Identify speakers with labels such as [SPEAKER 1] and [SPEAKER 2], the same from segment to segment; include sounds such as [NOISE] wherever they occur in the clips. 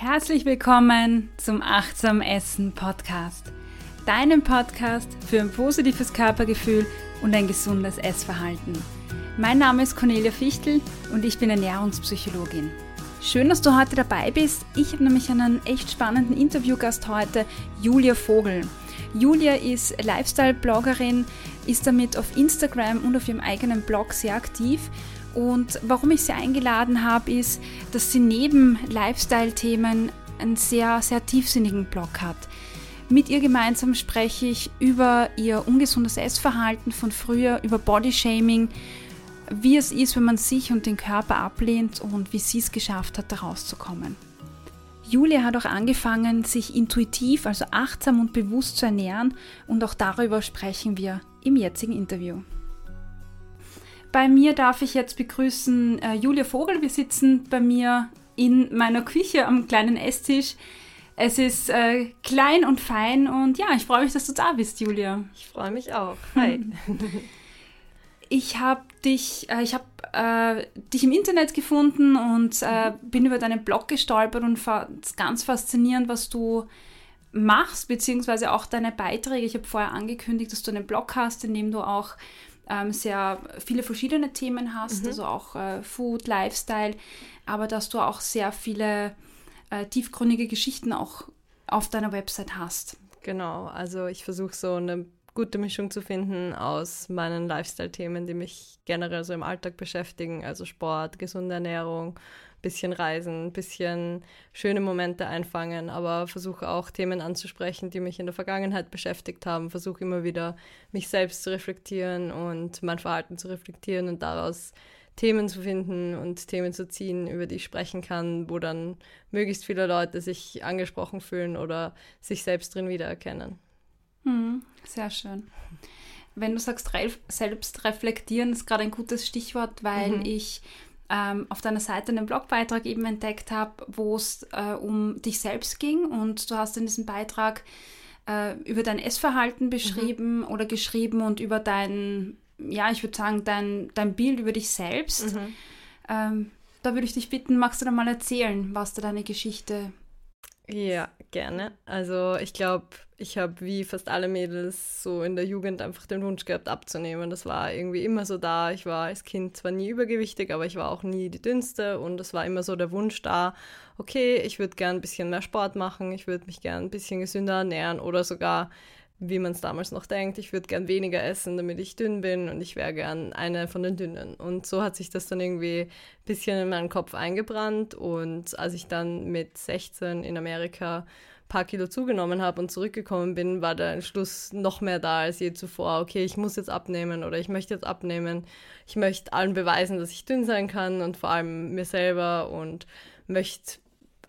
[SPEAKER 1] Herzlich willkommen zum Achtsam Essen Podcast, deinem Podcast für ein positives Körpergefühl und ein gesundes Essverhalten. Mein Name ist Cornelia Fichtel und ich bin Ernährungspsychologin. Schön, dass du heute dabei bist. Ich habe nämlich einen echt spannenden Interviewgast heute, Julia Vogel. Julia ist Lifestyle-Bloggerin, ist damit auf Instagram und auf ihrem eigenen Blog sehr aktiv und warum ich sie eingeladen habe, ist, dass sie neben Lifestyle-Themen einen sehr, sehr tiefsinnigen Blog hat. Mit ihr gemeinsam spreche ich über ihr ungesundes Essverhalten von früher, über Bodyshaming, wie es ist, wenn man sich und den Körper ablehnt und wie sie es geschafft hat, da rauszukommen. Julia hat auch angefangen, sich intuitiv, also achtsam und bewusst zu ernähren und auch darüber sprechen wir im jetzigen Interview. Bei mir darf ich jetzt begrüßen äh, Julia Vogel. Wir sitzen bei mir in meiner Küche am kleinen Esstisch. Es ist äh, klein und fein und ja, ich freue mich, dass du da bist, Julia.
[SPEAKER 2] Ich freue mich auch. Hi. [LAUGHS]
[SPEAKER 1] ich habe dich, äh, ich habe äh, dich im Internet gefunden und äh, bin über deinen Blog gestolpert und fand es ganz faszinierend, was du machst, beziehungsweise auch deine Beiträge. Ich habe vorher angekündigt, dass du einen Blog hast, in dem du auch ähm, sehr viele verschiedene Themen hast, mhm. also auch äh, Food, Lifestyle, aber dass du auch sehr viele äh, tiefgründige Geschichten auch auf deiner Website hast.
[SPEAKER 2] Genau, also ich versuche so eine gute Mischung zu finden aus meinen Lifestyle-Themen, die mich generell so im Alltag beschäftigen, also Sport, gesunde Ernährung, bisschen reisen, bisschen schöne Momente einfangen, aber versuche auch Themen anzusprechen, die mich in der Vergangenheit beschäftigt haben, versuche immer wieder mich selbst zu reflektieren und mein Verhalten zu reflektieren und daraus Themen zu finden und Themen zu ziehen, über die ich sprechen kann, wo dann möglichst viele Leute sich angesprochen fühlen oder sich selbst drin wiedererkennen.
[SPEAKER 1] Hm, sehr schön. Wenn du sagst, selbst reflektieren ist gerade ein gutes Stichwort, weil mhm. ich ähm, auf deiner Seite einen Blogbeitrag eben entdeckt habe, wo es äh, um dich selbst ging und du hast in diesem Beitrag äh, über dein Essverhalten beschrieben mhm. oder geschrieben und über dein, ja, ich würde sagen, dein, dein Bild über dich selbst. Mhm. Ähm, da würde ich dich bitten, magst du da mal erzählen, was da deine Geschichte
[SPEAKER 2] ja, gerne. Also ich glaube, ich habe wie fast alle Mädels so in der Jugend einfach den Wunsch gehabt abzunehmen. Das war irgendwie immer so da. Ich war als Kind zwar nie übergewichtig, aber ich war auch nie die dünnste und es war immer so der Wunsch da, okay, ich würde gern ein bisschen mehr Sport machen, ich würde mich gern ein bisschen gesünder ernähren oder sogar wie man es damals noch denkt, ich würde gern weniger essen, damit ich dünn bin und ich wäre gern eine von den Dünnen. Und so hat sich das dann irgendwie ein bisschen in meinen Kopf eingebrannt. Und als ich dann mit 16 in Amerika ein paar Kilo zugenommen habe und zurückgekommen bin, war der Entschluss noch mehr da als je zuvor. Okay, ich muss jetzt abnehmen oder ich möchte jetzt abnehmen. Ich möchte allen beweisen, dass ich dünn sein kann und vor allem mir selber und möchte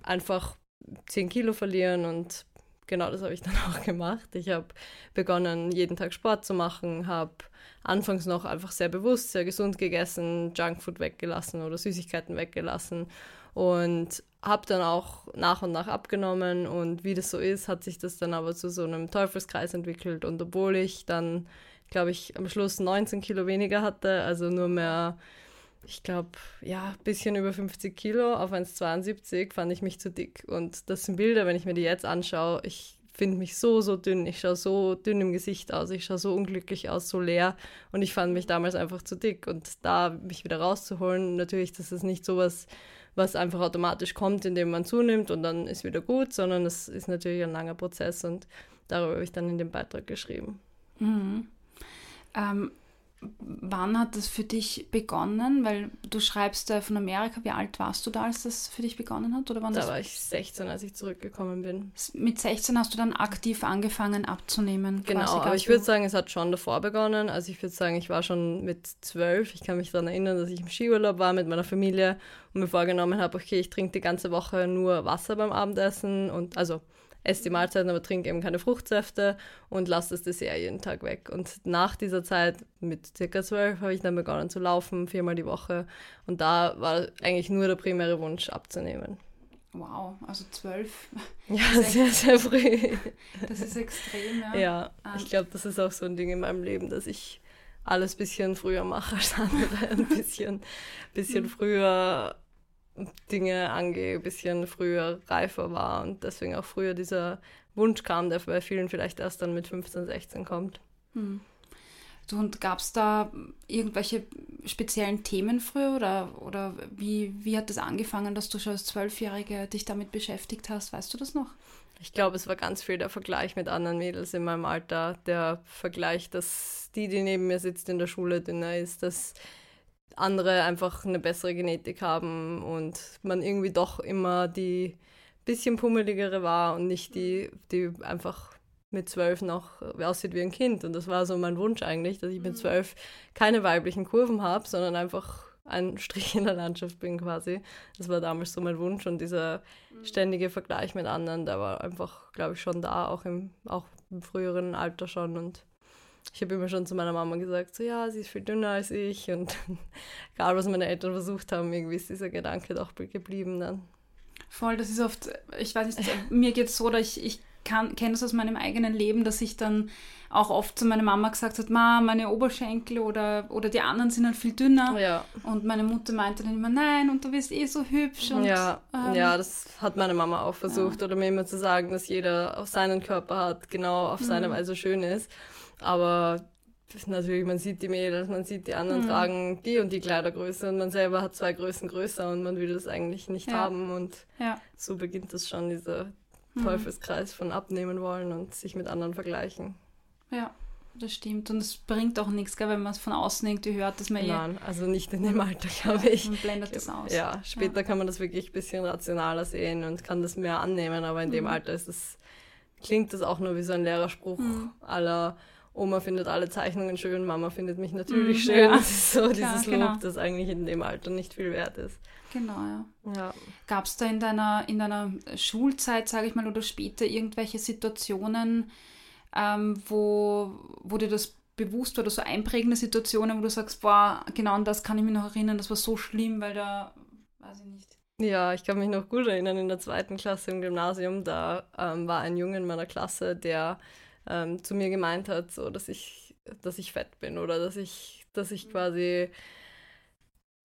[SPEAKER 2] einfach 10 Kilo verlieren und genau das habe ich [LAUGHS] dann auch gemacht. Ich habe begonnen, jeden Tag Sport zu machen, habe anfangs noch einfach sehr bewusst, sehr gesund gegessen, Junkfood weggelassen oder Süßigkeiten weggelassen und habe dann auch nach und nach abgenommen und wie das so ist, hat sich das dann aber zu so einem Teufelskreis entwickelt und obwohl ich dann, glaube ich, am Schluss 19 Kilo weniger hatte, also nur mehr ich glaube, ja, ein bisschen über 50 Kilo auf 1,72 fand ich mich zu dick. Und das sind Bilder, wenn ich mir die jetzt anschaue, ich finde mich so, so dünn. Ich schaue so dünn im Gesicht aus, ich schaue so unglücklich aus, so leer. Und ich fand mich damals einfach zu dick. Und da mich wieder rauszuholen, natürlich, das ist nicht sowas, was einfach automatisch kommt, indem man zunimmt und dann ist wieder gut, sondern es ist natürlich ein langer Prozess und darüber habe ich dann in dem Beitrag geschrieben.
[SPEAKER 1] Mhm. Ähm, Wann hat das für dich begonnen? Weil du schreibst äh, von Amerika. Wie alt warst du da, als das für dich begonnen hat? Oder wann
[SPEAKER 2] da war ich 16, als ich zurückgekommen bin.
[SPEAKER 1] Mit 16 hast du dann aktiv angefangen abzunehmen?
[SPEAKER 2] Genau, aber ich würde sagen, es hat schon davor begonnen. Also ich würde sagen, ich war schon mit 12. Ich kann mich daran erinnern, dass ich im Skiurlaub war mit meiner Familie und mir vorgenommen habe, okay, ich trinke die ganze Woche nur Wasser beim Abendessen und also esse die Mahlzeiten, aber trinke eben keine Fruchtsäfte und lasse das Dessert jeden Tag weg. Und nach dieser Zeit, mit circa zwölf, habe ich dann begonnen zu laufen, viermal die Woche. Und da war eigentlich nur der primäre Wunsch abzunehmen.
[SPEAKER 1] Wow, also zwölf. [LAUGHS]
[SPEAKER 2] Ja, sehr, sehr früh.
[SPEAKER 1] Das ist extrem, ja.
[SPEAKER 2] Ja, ähm, ich glaube, das ist auch so ein Ding in meinem Leben, dass ich alles ein bisschen früher mache als andere, [LAUGHS] ein bisschen, bisschen mhm. früher Dinge angehe, ein bisschen früher reifer war und deswegen auch früher dieser Wunsch kam, der bei vielen vielleicht erst dann mit 15, 16 kommt. Hm.
[SPEAKER 1] Du, und gab es da irgendwelche speziellen Themen früher oder, oder wie, wie hat das angefangen, dass du schon als Zwölfjährige dich damit beschäftigt hast? Weißt du das noch?
[SPEAKER 2] Ich glaube, es war ganz viel der Vergleich mit anderen Mädels in meinem Alter. Der Vergleich, dass die, die neben mir sitzt in der Schule, dünner ist, dass andere einfach eine bessere Genetik haben und man irgendwie doch immer die bisschen pummeligere war und nicht die, die einfach mit zwölf noch aussieht wie ein Kind. Und das war so mein Wunsch eigentlich, dass ich mit mhm. zwölf keine weiblichen Kurven habe, sondern einfach ein Strich in der Landschaft bin quasi. Das war damals so mein Wunsch und dieser mhm. ständige Vergleich mit anderen, der war einfach, glaube ich, schon da, auch im, auch im früheren Alter schon. Und ich habe immer schon zu meiner Mama gesagt, so ja, sie ist viel dünner als ich. Und [LAUGHS] egal, was meine Eltern versucht haben, irgendwie ist dieser Gedanke doch geblieben dann.
[SPEAKER 1] Voll, das ist oft, ich weiß nicht, mir geht es so, dass ich, ich kenne es aus meinem eigenen Leben, dass ich dann auch oft zu meiner Mama gesagt habe, Ma, meine Oberschenkel oder, oder die anderen sind halt viel dünner.
[SPEAKER 2] Ja.
[SPEAKER 1] Und meine Mutter meinte dann immer, nein, und du bist eh so hübsch. Und,
[SPEAKER 2] ja. Ähm, ja, das hat meine Mama auch versucht. Ja. Oder mir immer zu sagen, dass jeder auf seinen Körper hat, genau auf seine mhm. Weise schön ist. Aber natürlich, man sieht die Mädels, man sieht die anderen mhm. tragen die und die Kleidergröße und man selber hat zwei Größen größer und man will das eigentlich nicht ja. haben. Und
[SPEAKER 1] ja.
[SPEAKER 2] so beginnt das schon, dieser Teufelskreis von abnehmen wollen und sich mit anderen vergleichen.
[SPEAKER 1] Ja, das stimmt. Und es bringt auch nichts, gell, wenn man es von außen irgendwie hört, dass man
[SPEAKER 2] Nein, eh also nicht in dem Alter, [LAUGHS] glaube ich.
[SPEAKER 1] Man blendet das aus.
[SPEAKER 2] Ja, später ja. kann man das wirklich ein bisschen rationaler sehen und kann das mehr annehmen, aber in mhm. dem Alter ist es, klingt das auch nur wie so ein leerer Spruch mhm. aller Oma findet alle Zeichnungen schön, Mama findet mich natürlich mhm, schön. Ja. Das ist so Klar, dieses Lob, genau. das eigentlich in dem Alter nicht viel wert ist.
[SPEAKER 1] Genau, ja.
[SPEAKER 2] ja.
[SPEAKER 1] Gab es da in deiner, in deiner Schulzeit, sage ich mal, oder später irgendwelche Situationen, ähm, wo, wo dir das bewusst war, oder so einprägende Situationen, wo du sagst, boah, genau an das kann ich mich noch erinnern, das war so schlimm, weil da, weiß ich nicht.
[SPEAKER 2] Ja, ich kann mich noch gut erinnern, in der zweiten Klasse im Gymnasium, da ähm, war ein Junge in meiner Klasse, der ähm, zu mir gemeint hat, so dass ich, dass ich fett bin oder dass ich, dass ich quasi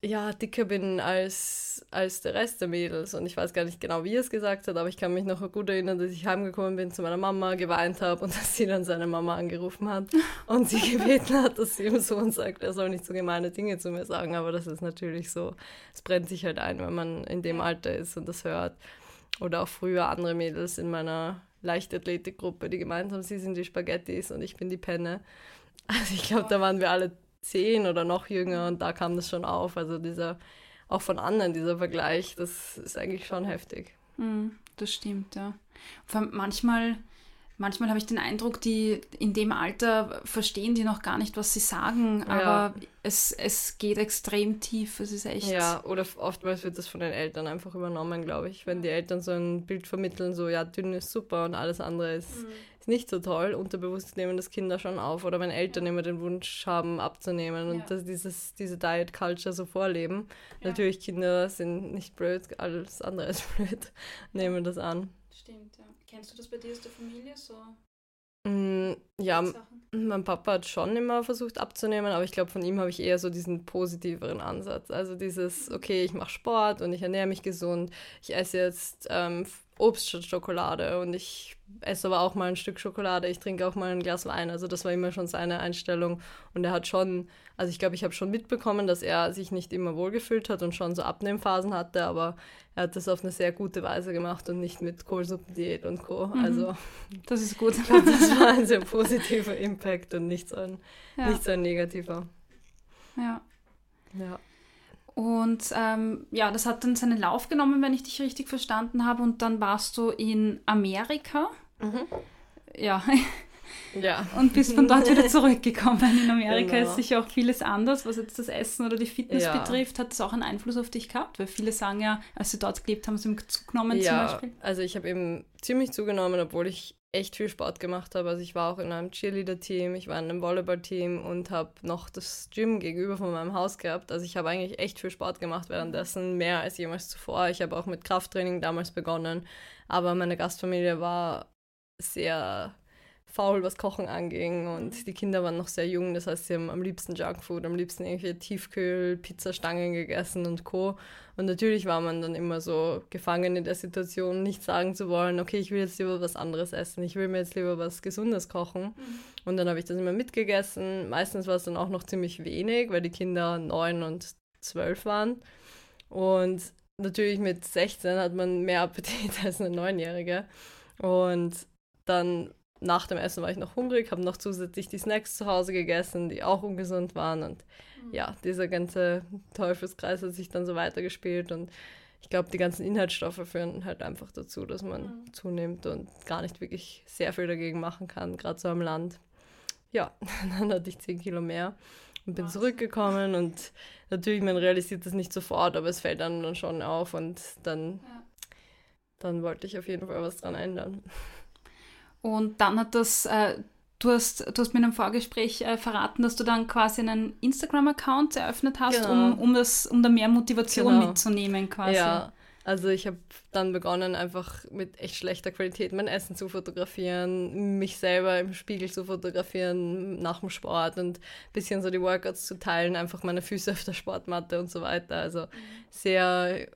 [SPEAKER 2] ja, dicker bin als, als der Rest der Mädels. Und ich weiß gar nicht genau, wie er es gesagt hat, aber ich kann mich noch gut erinnern, dass ich heimgekommen bin zu meiner Mama, geweint habe und [LAUGHS] dass sie dann seine Mama angerufen hat und sie [LAUGHS] gebeten hat, dass sie ihm so und sagt, er soll nicht so gemeine Dinge zu mir sagen. Aber das ist natürlich so, es brennt sich halt ein, wenn man in dem Alter ist und das hört. Oder auch früher andere Mädels in meiner Leichtathletikgruppe, die gemeint haben, sie sind die Spaghettis und ich bin die Penne. Also ich glaube, da waren wir alle zehn oder noch jünger und da kam das schon auf. Also dieser, auch von anderen, dieser Vergleich, das ist eigentlich schon heftig.
[SPEAKER 1] Mm, das stimmt, ja. Manchmal manchmal habe ich den Eindruck, die in dem Alter verstehen die noch gar nicht, was sie sagen, aber ja. es, es geht extrem tief. Es ist echt.
[SPEAKER 2] Ja, oder oftmals wird das von den Eltern einfach übernommen, glaube ich. Wenn die Eltern so ein Bild vermitteln, so ja, dünn ist super und alles andere ist, mhm. ist nicht so toll, unterbewusst nehmen das Kinder schon auf. Oder wenn Eltern ja. immer den Wunsch haben, abzunehmen und dass dieses, diese Diet Culture so vorleben. Natürlich, Kinder sind nicht blöd, alles andere ist [LAUGHS] blöd, nehmen das an.
[SPEAKER 1] Stimmt, ja. Kennst du das bei dir aus der Familie so?
[SPEAKER 2] Mm, ja, mein Papa hat schon immer versucht abzunehmen, aber ich glaube, von ihm habe ich eher so diesen positiveren Ansatz. Also dieses, okay, ich mache Sport und ich ernähre mich gesund, ich esse jetzt ähm, Obst statt Schokolade und ich esse aber auch mal ein Stück Schokolade, ich trinke auch mal ein Glas Wein. Also das war immer schon seine Einstellung. Und er hat schon, also ich glaube, ich habe schon mitbekommen, dass er sich nicht immer wohlgefühlt hat und schon so Abnehmphasen hatte, aber er hat das auf eine sehr gute Weise gemacht und nicht mit Kohlsuppendiät und Co. Mhm. Also
[SPEAKER 1] das ist gut. [LAUGHS]
[SPEAKER 2] das war ein sehr positiver Impact und nicht so ein, ja. nicht so ein negativer.
[SPEAKER 1] Ja.
[SPEAKER 2] Ja.
[SPEAKER 1] Und ähm, ja, das hat dann seinen Lauf genommen, wenn ich dich richtig verstanden habe. Und dann warst du in Amerika.
[SPEAKER 2] Mhm.
[SPEAKER 1] Ja.
[SPEAKER 2] Ja.
[SPEAKER 1] Und bist von dort wieder [LAUGHS] zurückgekommen. In Amerika genau. ist sicher auch vieles anders, was jetzt das Essen oder die Fitness ja. betrifft. Hat das auch einen Einfluss auf dich gehabt? Weil viele sagen ja, als sie dort gelebt haben, sie zugenommen
[SPEAKER 2] ja,
[SPEAKER 1] zum Beispiel.
[SPEAKER 2] Also ich habe eben ziemlich zugenommen, obwohl ich echt viel Sport gemacht habe. Also ich war auch in einem Cheerleader-Team, ich war in einem Volleyball-Team und habe noch das Gym gegenüber von meinem Haus gehabt. Also ich habe eigentlich echt viel Sport gemacht währenddessen, mehr als jemals zuvor. Ich habe auch mit Krafttraining damals begonnen, aber meine Gastfamilie war sehr faul, was Kochen anging und die Kinder waren noch sehr jung, das heißt, sie haben am liebsten Junkfood, am liebsten irgendwelche Tiefkühl, Pizzastangen gegessen und Co. Und natürlich war man dann immer so gefangen in der Situation, nicht sagen zu wollen, okay, ich will jetzt lieber was anderes essen, ich will mir jetzt lieber was Gesundes kochen. Mhm. Und dann habe ich das immer mitgegessen. Meistens war es dann auch noch ziemlich wenig, weil die Kinder neun und zwölf waren. Und natürlich mit 16 hat man mehr Appetit [LAUGHS] als eine Neunjährige. Und dann nach dem Essen war ich noch hungrig, habe noch zusätzlich die Snacks zu Hause gegessen, die auch ungesund waren. Und mhm. ja, dieser ganze Teufelskreis hat sich dann so weitergespielt. Und ich glaube, die ganzen Inhaltsstoffe führen halt einfach dazu, dass man mhm. zunimmt und gar nicht wirklich sehr viel dagegen machen kann, gerade so am Land. Ja, [LAUGHS] dann hatte ich 10 Kilo mehr und bin Was? zurückgekommen und natürlich, man realisiert das nicht sofort, aber es fällt dann, dann schon auf und dann, ja. dann wollte ich auf jeden Fall was dran ändern.
[SPEAKER 1] Und dann hat das, äh, du, hast, du hast mir in einem Vorgespräch äh, verraten, dass du dann quasi einen Instagram-Account eröffnet hast, genau. um, um, das, um da mehr Motivation genau. mitzunehmen quasi.
[SPEAKER 2] Ja, also ich habe dann begonnen, einfach mit echt schlechter Qualität mein Essen zu fotografieren, mich selber im Spiegel zu fotografieren nach dem Sport und ein bisschen so die Workouts zu teilen, einfach meine Füße auf der Sportmatte und so weiter. Also sehr,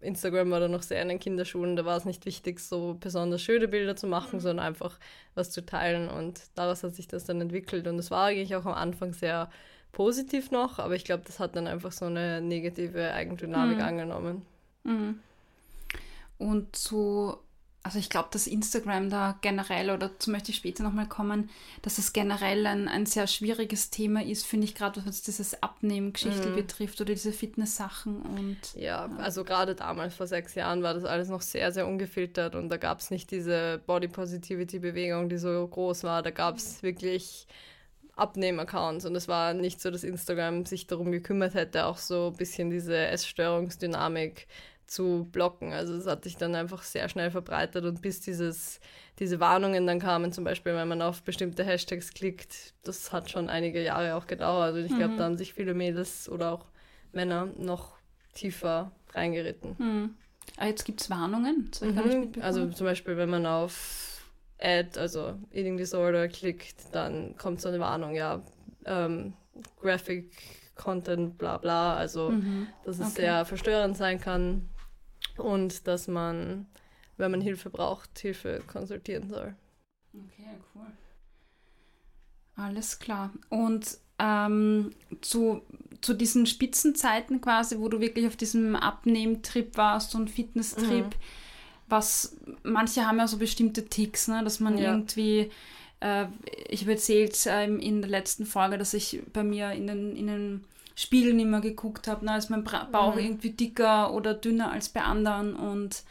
[SPEAKER 2] Instagram war da noch sehr in den Kinderschuhen, da war es nicht wichtig, so besonders schöne Bilder zu machen, mhm. sondern einfach was zu teilen und daraus hat sich das dann entwickelt und es war eigentlich auch am Anfang sehr positiv noch, aber ich glaube, das hat dann einfach so eine negative Eigendynamik mhm. angenommen. Mhm.
[SPEAKER 1] Und so, also ich glaube, dass Instagram da generell, oder dazu möchte ich später nochmal kommen, dass es generell ein, ein sehr schwieriges Thema ist, finde ich gerade, was dieses Abnehmen-Geschichte mhm. betrifft oder diese Fitness-Sachen und.
[SPEAKER 2] Ja, ja. also gerade damals vor sechs Jahren war das alles noch sehr, sehr ungefiltert und da gab es nicht diese Body Positivity-Bewegung, die so groß war. Da gab es wirklich Abnehmen-Accounts und es war nicht so, dass Instagram sich darum gekümmert hätte, auch so ein bisschen diese Essstörungsdynamik zu blocken. Also es hat sich dann einfach sehr schnell verbreitet und bis dieses, diese Warnungen dann kamen, zum Beispiel, wenn man auf bestimmte Hashtags klickt, das hat schon einige Jahre auch gedauert. Und ich glaube, mhm. da haben sich viele Mädels oder auch Männer noch tiefer reingeritten.
[SPEAKER 1] Mhm. Ah, jetzt gibt es Warnungen?
[SPEAKER 2] Mhm. Also zum Beispiel, wenn man auf Ad, also Eating Disorder, klickt, dann kommt so eine Warnung, ja, ähm, Graphic Content, bla bla, also mhm. dass es okay. sehr verstörend sein kann und dass man, wenn man Hilfe braucht, Hilfe konsultieren soll.
[SPEAKER 1] Okay, cool. Alles klar. Und ähm, zu, zu diesen Spitzenzeiten quasi, wo du wirklich auf diesem Abnehmtrip warst und Fitnesstrip, mhm was manche haben ja so bestimmte Ticks, ne, dass man ja. irgendwie äh, ich habe erzählt äh, in der letzten Folge, dass ich bei mir in den, in den Spiegeln immer geguckt habe, ne, ist mein Bauch mhm. irgendwie dicker oder dünner als bei anderen und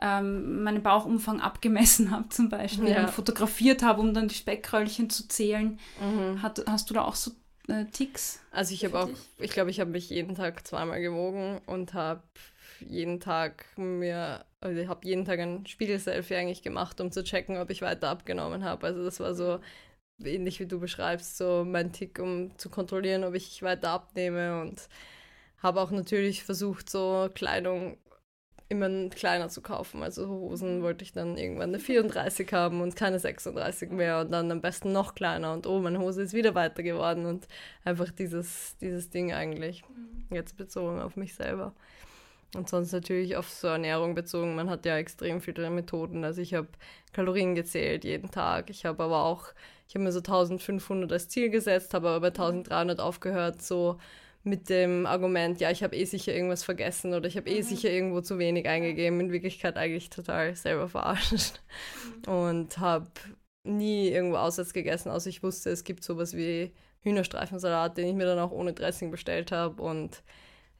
[SPEAKER 1] ähm, meinen Bauchumfang abgemessen habe zum Beispiel ja. und fotografiert habe, um dann die Speckröllchen zu zählen. Mhm. Hat, hast du da auch so äh, Ticks?
[SPEAKER 2] Also ich habe auch, ich glaube, ich habe mich jeden Tag zweimal gewogen und habe jeden Tag mir, also ich habe jeden Tag ein Spiegelselfie eigentlich gemacht, um zu checken, ob ich weiter abgenommen habe. Also das war so ähnlich wie du beschreibst, so mein Tick, um zu kontrollieren, ob ich weiter abnehme und habe auch natürlich versucht, so Kleidung immer kleiner zu kaufen. Also Hosen wollte ich dann irgendwann eine 34 haben und keine 36 mehr und dann am besten noch kleiner und oh, meine Hose ist wieder weiter geworden und einfach dieses, dieses Ding eigentlich. Mhm. Jetzt bezogen auf mich selber. Und sonst natürlich auf so Ernährung bezogen. Man hat ja extrem viele Methoden. Also ich habe Kalorien gezählt jeden Tag. Ich habe aber auch, ich habe mir so 1500 als Ziel gesetzt, habe aber bei 1300 aufgehört, so mit dem Argument, ja, ich habe eh sicher irgendwas vergessen oder ich habe eh mhm. sicher irgendwo zu wenig eingegeben. In Wirklichkeit eigentlich total selber verarscht. Mhm. Und habe nie irgendwo auswärts gegessen, außer ich wusste, es gibt sowas wie Hühnerstreifensalat, den ich mir dann auch ohne Dressing bestellt habe und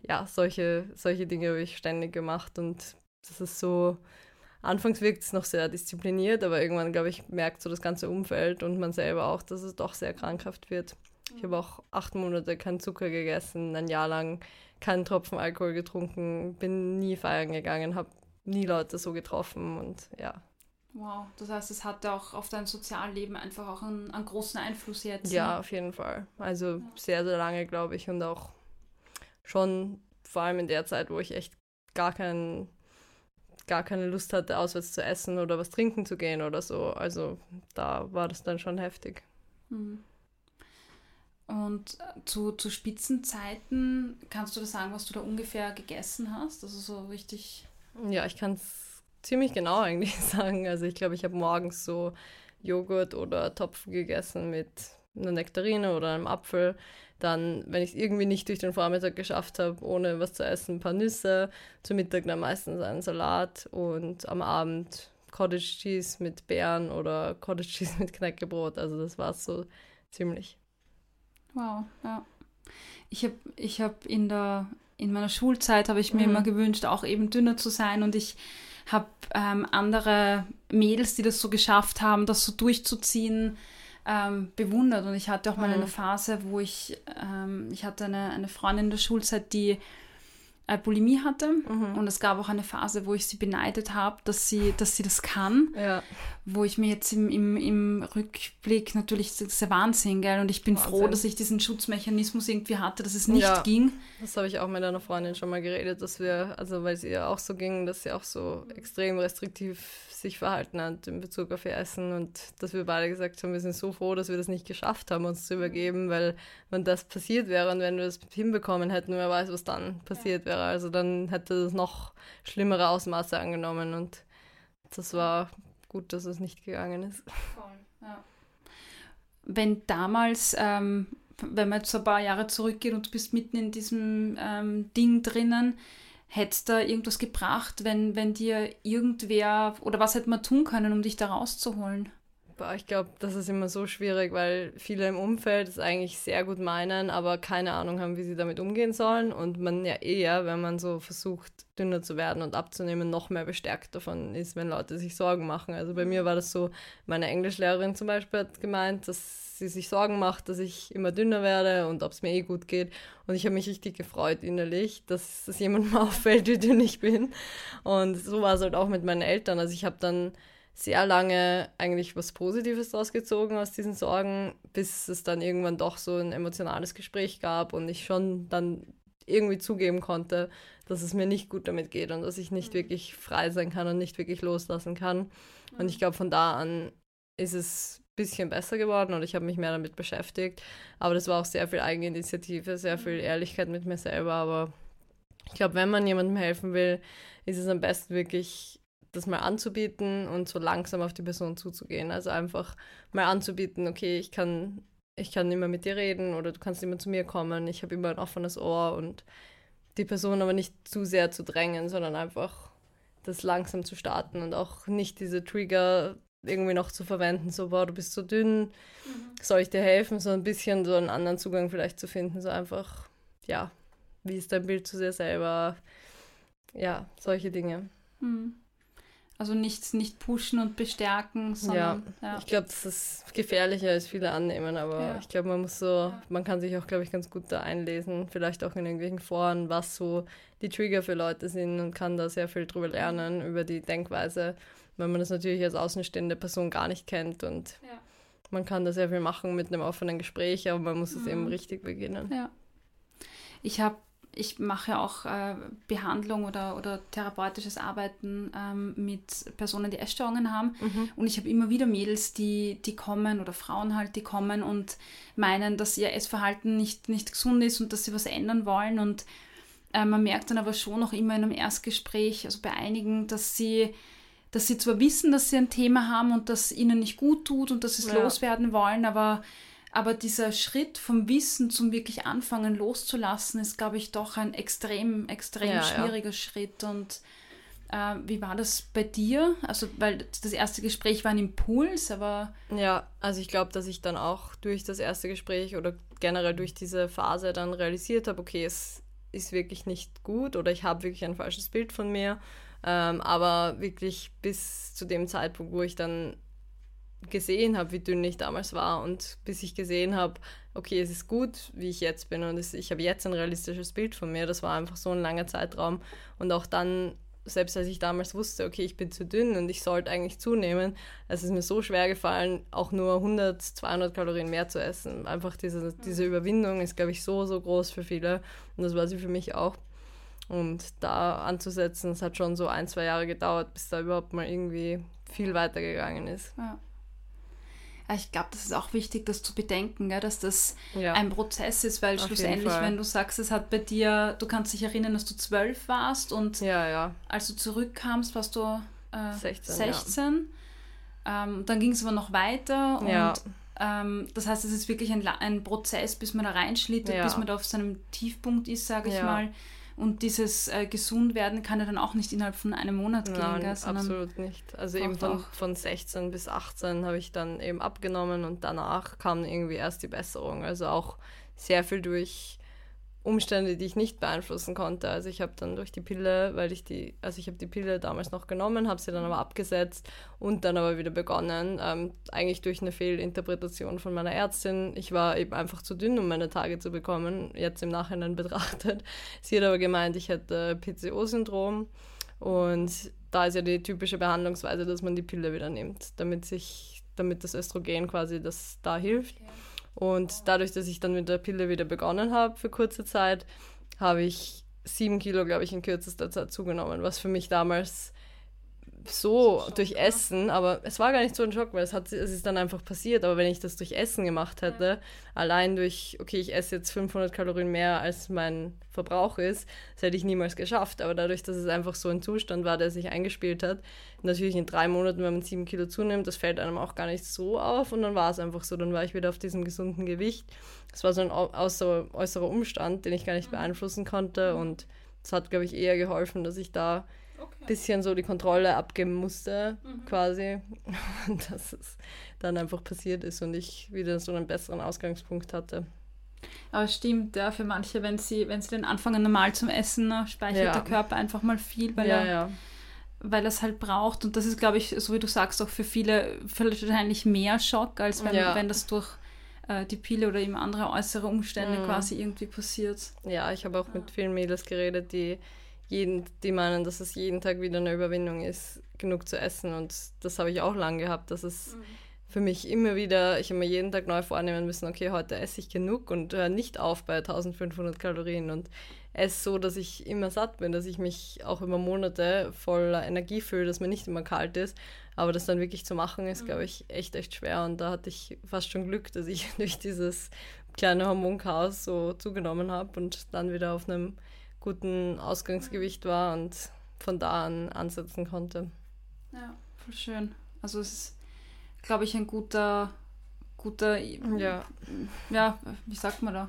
[SPEAKER 2] ja, solche, solche Dinge habe ich ständig gemacht und das ist so, anfangs wirkt es noch sehr diszipliniert, aber irgendwann, glaube ich, merkt so das ganze Umfeld und man selber auch, dass es doch sehr krankhaft wird. Ich habe auch acht Monate keinen Zucker gegessen, ein Jahr lang keinen Tropfen Alkohol getrunken, bin nie feiern gegangen, habe nie Leute so getroffen und ja.
[SPEAKER 1] Wow, das heißt, es hat auch auf dein Sozialleben einfach auch einen, einen großen Einfluss jetzt.
[SPEAKER 2] Ja, ne? auf jeden Fall. Also ja. sehr, sehr lange, glaube ich, und auch schon vor allem in der Zeit, wo ich echt gar keinen gar keine Lust hatte, auswärts zu essen oder was trinken zu gehen oder so. Also da war das dann schon heftig.
[SPEAKER 1] Mhm. Und zu, zu Spitzenzeiten, kannst du da sagen, was du da ungefähr gegessen hast? Also so richtig.
[SPEAKER 2] Ja, ich kann es ziemlich genau eigentlich [LAUGHS] sagen. Also ich glaube, ich habe morgens so Joghurt oder Topf gegessen mit einer Nektarine oder einem Apfel. Dann, wenn ich es irgendwie nicht durch den Vormittag geschafft habe, ohne was zu essen, ein paar Nüsse. Zum Mittag dann meistens einen Salat und am Abend Cottage Cheese mit Beeren oder Cottage [LAUGHS] Cheese mit Knäckebrot. Also das war es so ziemlich.
[SPEAKER 1] Wow, ja. Ich habe ich hab in der in meiner Schulzeit habe ich mir mhm. immer gewünscht, auch eben dünner zu sein und ich habe ähm, andere Mädels, die das so geschafft haben, das so durchzuziehen, ähm, bewundert. Und ich hatte auch mal mhm. eine Phase, wo ich, ähm, ich hatte eine, eine Freundin in der Schulzeit, die äh, Bulimie hatte. Mhm. Und es gab auch eine Phase, wo ich sie beneidet habe, dass sie, dass sie das kann.
[SPEAKER 2] Ja.
[SPEAKER 1] Wo ich mir jetzt im, im, im Rückblick natürlich, das ist der Wahnsinn, gell? Und ich bin Wahnsinn. froh, dass ich diesen Schutzmechanismus irgendwie hatte, dass es nicht ja, ging.
[SPEAKER 2] Das habe ich auch mit einer Freundin schon mal geredet, dass wir, also weil es ihr auch so ging, dass sie auch so extrem restriktiv sich verhalten hat in Bezug auf ihr Essen und dass wir beide gesagt haben, wir sind so froh, dass wir das nicht geschafft haben, uns zu übergeben, weil wenn das passiert wäre und wenn wir das hinbekommen hätten, wer weiß, was dann passiert wäre. Also dann hätte das noch schlimmere Ausmaße angenommen und das war gut, dass es nicht gegangen ist.
[SPEAKER 1] Ja. Wenn damals, ähm, wenn man jetzt so ein paar Jahre zurückgeht und du bist mitten in diesem ähm, Ding drinnen, hätte es da irgendwas gebracht, wenn, wenn dir irgendwer oder was hätte man tun können, um dich da rauszuholen?
[SPEAKER 2] Boah, ich glaube, das ist immer so schwierig, weil viele im Umfeld es eigentlich sehr gut meinen, aber keine Ahnung haben, wie sie damit umgehen sollen. Und man ja eher, wenn man so versucht, dünner zu werden und abzunehmen, noch mehr bestärkt davon ist, wenn Leute sich Sorgen machen. Also bei mir war das so, meine Englischlehrerin zum Beispiel hat gemeint, dass sie sich Sorgen macht, dass ich immer dünner werde und ob es mir eh gut geht. Und ich habe mich richtig gefreut innerlich, dass es jemandem [LAUGHS] auffällt, wie dünn ich bin. Und so war es halt auch mit meinen Eltern. Also ich habe dann sehr lange eigentlich was Positives daraus gezogen aus diesen Sorgen, bis es dann irgendwann doch so ein emotionales Gespräch gab und ich schon dann irgendwie zugeben konnte, dass es mir nicht gut damit geht und dass ich nicht mhm. wirklich frei sein kann und nicht wirklich loslassen kann. Und ich glaube, von da an ist es bisschen besser geworden und ich habe mich mehr damit beschäftigt. Aber das war auch sehr viel Eigeninitiative, sehr viel mhm. Ehrlichkeit mit mir selber. Aber ich glaube, wenn man jemandem helfen will, ist es am besten wirklich, das mal anzubieten und so langsam auf die Person zuzugehen. Also einfach mal anzubieten, okay, ich kann, ich kann immer mit dir reden oder du kannst immer zu mir kommen. Ich habe immer ein offenes Ohr und die Person aber nicht zu sehr zu drängen, sondern einfach das langsam zu starten und auch nicht diese Trigger irgendwie noch zu verwenden, so, boah, du bist so dünn, mhm. soll ich dir helfen, so ein bisschen so einen anderen Zugang vielleicht zu finden, so einfach, ja, wie ist dein Bild zu dir selber, ja, solche Dinge.
[SPEAKER 1] Mhm. Also nichts, nicht pushen und bestärken, sondern.
[SPEAKER 2] Ja, ja. ich glaube, das ist gefährlicher als viele annehmen, aber ja. ich glaube, man muss so, man kann sich auch, glaube ich, ganz gut da einlesen, vielleicht auch in irgendwelchen Foren, was so die Trigger für Leute sind und kann da sehr viel drüber lernen, über die Denkweise weil man das natürlich als außenstehende Person gar nicht kennt und man kann da sehr viel machen mit einem offenen Gespräch, aber man muss es eben mhm. richtig beginnen.
[SPEAKER 1] Ja. Ich habe ich mache auch äh, Behandlung oder, oder therapeutisches Arbeiten ähm, mit Personen, die Essstörungen haben. Mhm. Und ich habe immer wieder Mädels, die, die kommen oder Frauen halt, die kommen und meinen, dass ihr Essverhalten nicht, nicht gesund ist und dass sie was ändern wollen. Und äh, man merkt dann aber schon auch immer in einem Erstgespräch, also bei einigen, dass sie dass sie zwar wissen, dass sie ein Thema haben und das ihnen nicht gut tut und dass sie es ja. loswerden wollen, aber, aber dieser Schritt vom Wissen zum wirklich anfangen loszulassen, ist, glaube ich, doch ein extrem, extrem ja, schwieriger ja. Schritt. Und äh, wie war das bei dir? Also, weil das erste Gespräch war ein Impuls, aber.
[SPEAKER 2] Ja, also ich glaube, dass ich dann auch durch das erste Gespräch oder generell durch diese Phase dann realisiert habe, okay, es ist wirklich nicht gut oder ich habe wirklich ein falsches Bild von mir ähm, aber wirklich bis zu dem Zeitpunkt, wo ich dann gesehen habe, wie dünn ich damals war und bis ich gesehen habe, okay, es ist gut, wie ich jetzt bin und es, ich habe jetzt ein realistisches Bild von mir. Das war einfach so ein langer Zeitraum. Und auch dann, selbst als ich damals wusste, okay, ich bin zu dünn und ich sollte eigentlich zunehmen, es ist mir so schwer gefallen, auch nur 100, 200 Kalorien mehr zu essen. Einfach diese, diese Überwindung ist, glaube ich, so, so groß für viele und das war sie für mich auch. Und da anzusetzen, es hat schon so ein, zwei Jahre gedauert, bis da überhaupt mal irgendwie viel weitergegangen ist.
[SPEAKER 1] Ja. Ich glaube, das ist auch wichtig, das zu bedenken, gell? dass das ja. ein Prozess ist, weil Auf schlussendlich, wenn du sagst, es hat bei dir, du kannst dich erinnern, dass du zwölf warst und
[SPEAKER 2] ja, ja.
[SPEAKER 1] als du zurückkamst, warst du äh, 16. 16. Ähm, dann ging es aber noch weiter und ähm, das heißt, es ist wirklich ein, ein Prozess, bis man da reinschlittert, bis man da auf seinem Tiefpunkt ist, sage ich mal. Und dieses äh, Gesundwerden kann ja dann auch nicht innerhalb von einem Monat gehen. Nein,
[SPEAKER 2] gell, absolut nicht. Also eben von, von 16 bis 18 habe ich dann eben abgenommen und danach kam irgendwie erst die Besserung. Also auch sehr viel durch Umstände, die ich nicht beeinflussen konnte. Also ich habe dann durch die Pille, weil ich die, also ich habe die Pille damals noch genommen, habe sie dann aber abgesetzt und dann aber wieder begonnen, ähm, eigentlich durch eine Fehlinterpretation von meiner Ärztin. Ich war eben einfach zu dünn, um meine Tage zu bekommen, jetzt im Nachhinein [LAUGHS] betrachtet. Sie hat aber gemeint, ich hätte PCO-Syndrom und da ist ja die typische Behandlungsweise, dass man die Pille wieder nimmt, damit sich, damit das Östrogen quasi das da hilft. Okay. Und dadurch, dass ich dann mit der Pille wieder begonnen habe für kurze Zeit, habe ich sieben Kilo, glaube ich, in kürzester Zeit zugenommen, was für mich damals so durch Essen, aber es war gar nicht so ein Schock, weil es, hat, es ist dann einfach passiert. Aber wenn ich das durch Essen gemacht hätte, ja. allein durch, okay, ich esse jetzt 500 Kalorien mehr, als mein Verbrauch ist, das hätte ich niemals geschafft. Aber dadurch, dass es einfach so ein Zustand war, der sich eingespielt hat, natürlich in drei Monaten, wenn man sieben Kilo zunimmt, das fällt einem auch gar nicht so auf. Und dann war es einfach so, dann war ich wieder auf diesem gesunden Gewicht. Das war so ein äußerer, äußerer Umstand, den ich gar nicht mhm. beeinflussen konnte. Und das hat, glaube ich, eher geholfen, dass ich da okay. bisschen so die Kontrolle abgeben musste, mhm. quasi. [LAUGHS] Und dass es dann einfach passiert ist und ich wieder so einen besseren Ausgangspunkt hatte.
[SPEAKER 1] Aber stimmt, ja, für manche, wenn sie, wenn sie dann anfangen normal zum Essen, ne, speichert ja. der Körper einfach mal viel, weil ja, er ja. weil er es halt braucht. Und das ist, glaube ich, so wie du sagst, auch für viele wahrscheinlich mehr Schock, als wenn, wenn das durch äh, die Pille oder eben andere äußere Umstände mhm. quasi irgendwie passiert.
[SPEAKER 2] Ja, ich habe auch mit vielen Mädels geredet, die jeden, die meinen, dass es jeden Tag wieder eine Überwindung ist, genug zu essen. Und das habe ich auch lange gehabt, dass es mhm. für mich immer wieder, ich habe mir jeden Tag neu vornehmen müssen, okay, heute esse ich genug und höre nicht auf bei 1500 Kalorien und esse so, dass ich immer satt bin, dass ich mich auch über Monate voller Energie fühle, dass mir nicht immer kalt ist. Aber das dann wirklich zu machen, ist, mhm. glaube ich, echt, echt schwer. Und da hatte ich fast schon Glück, dass ich [LAUGHS] durch dieses kleine Hormonchaos so zugenommen habe und dann wieder auf einem guten Ausgangsgewicht war und von da an ansetzen konnte.
[SPEAKER 1] Ja, voll schön. Also es ist, glaube ich, ein guter, guter, ja. ja, wie sagt man da?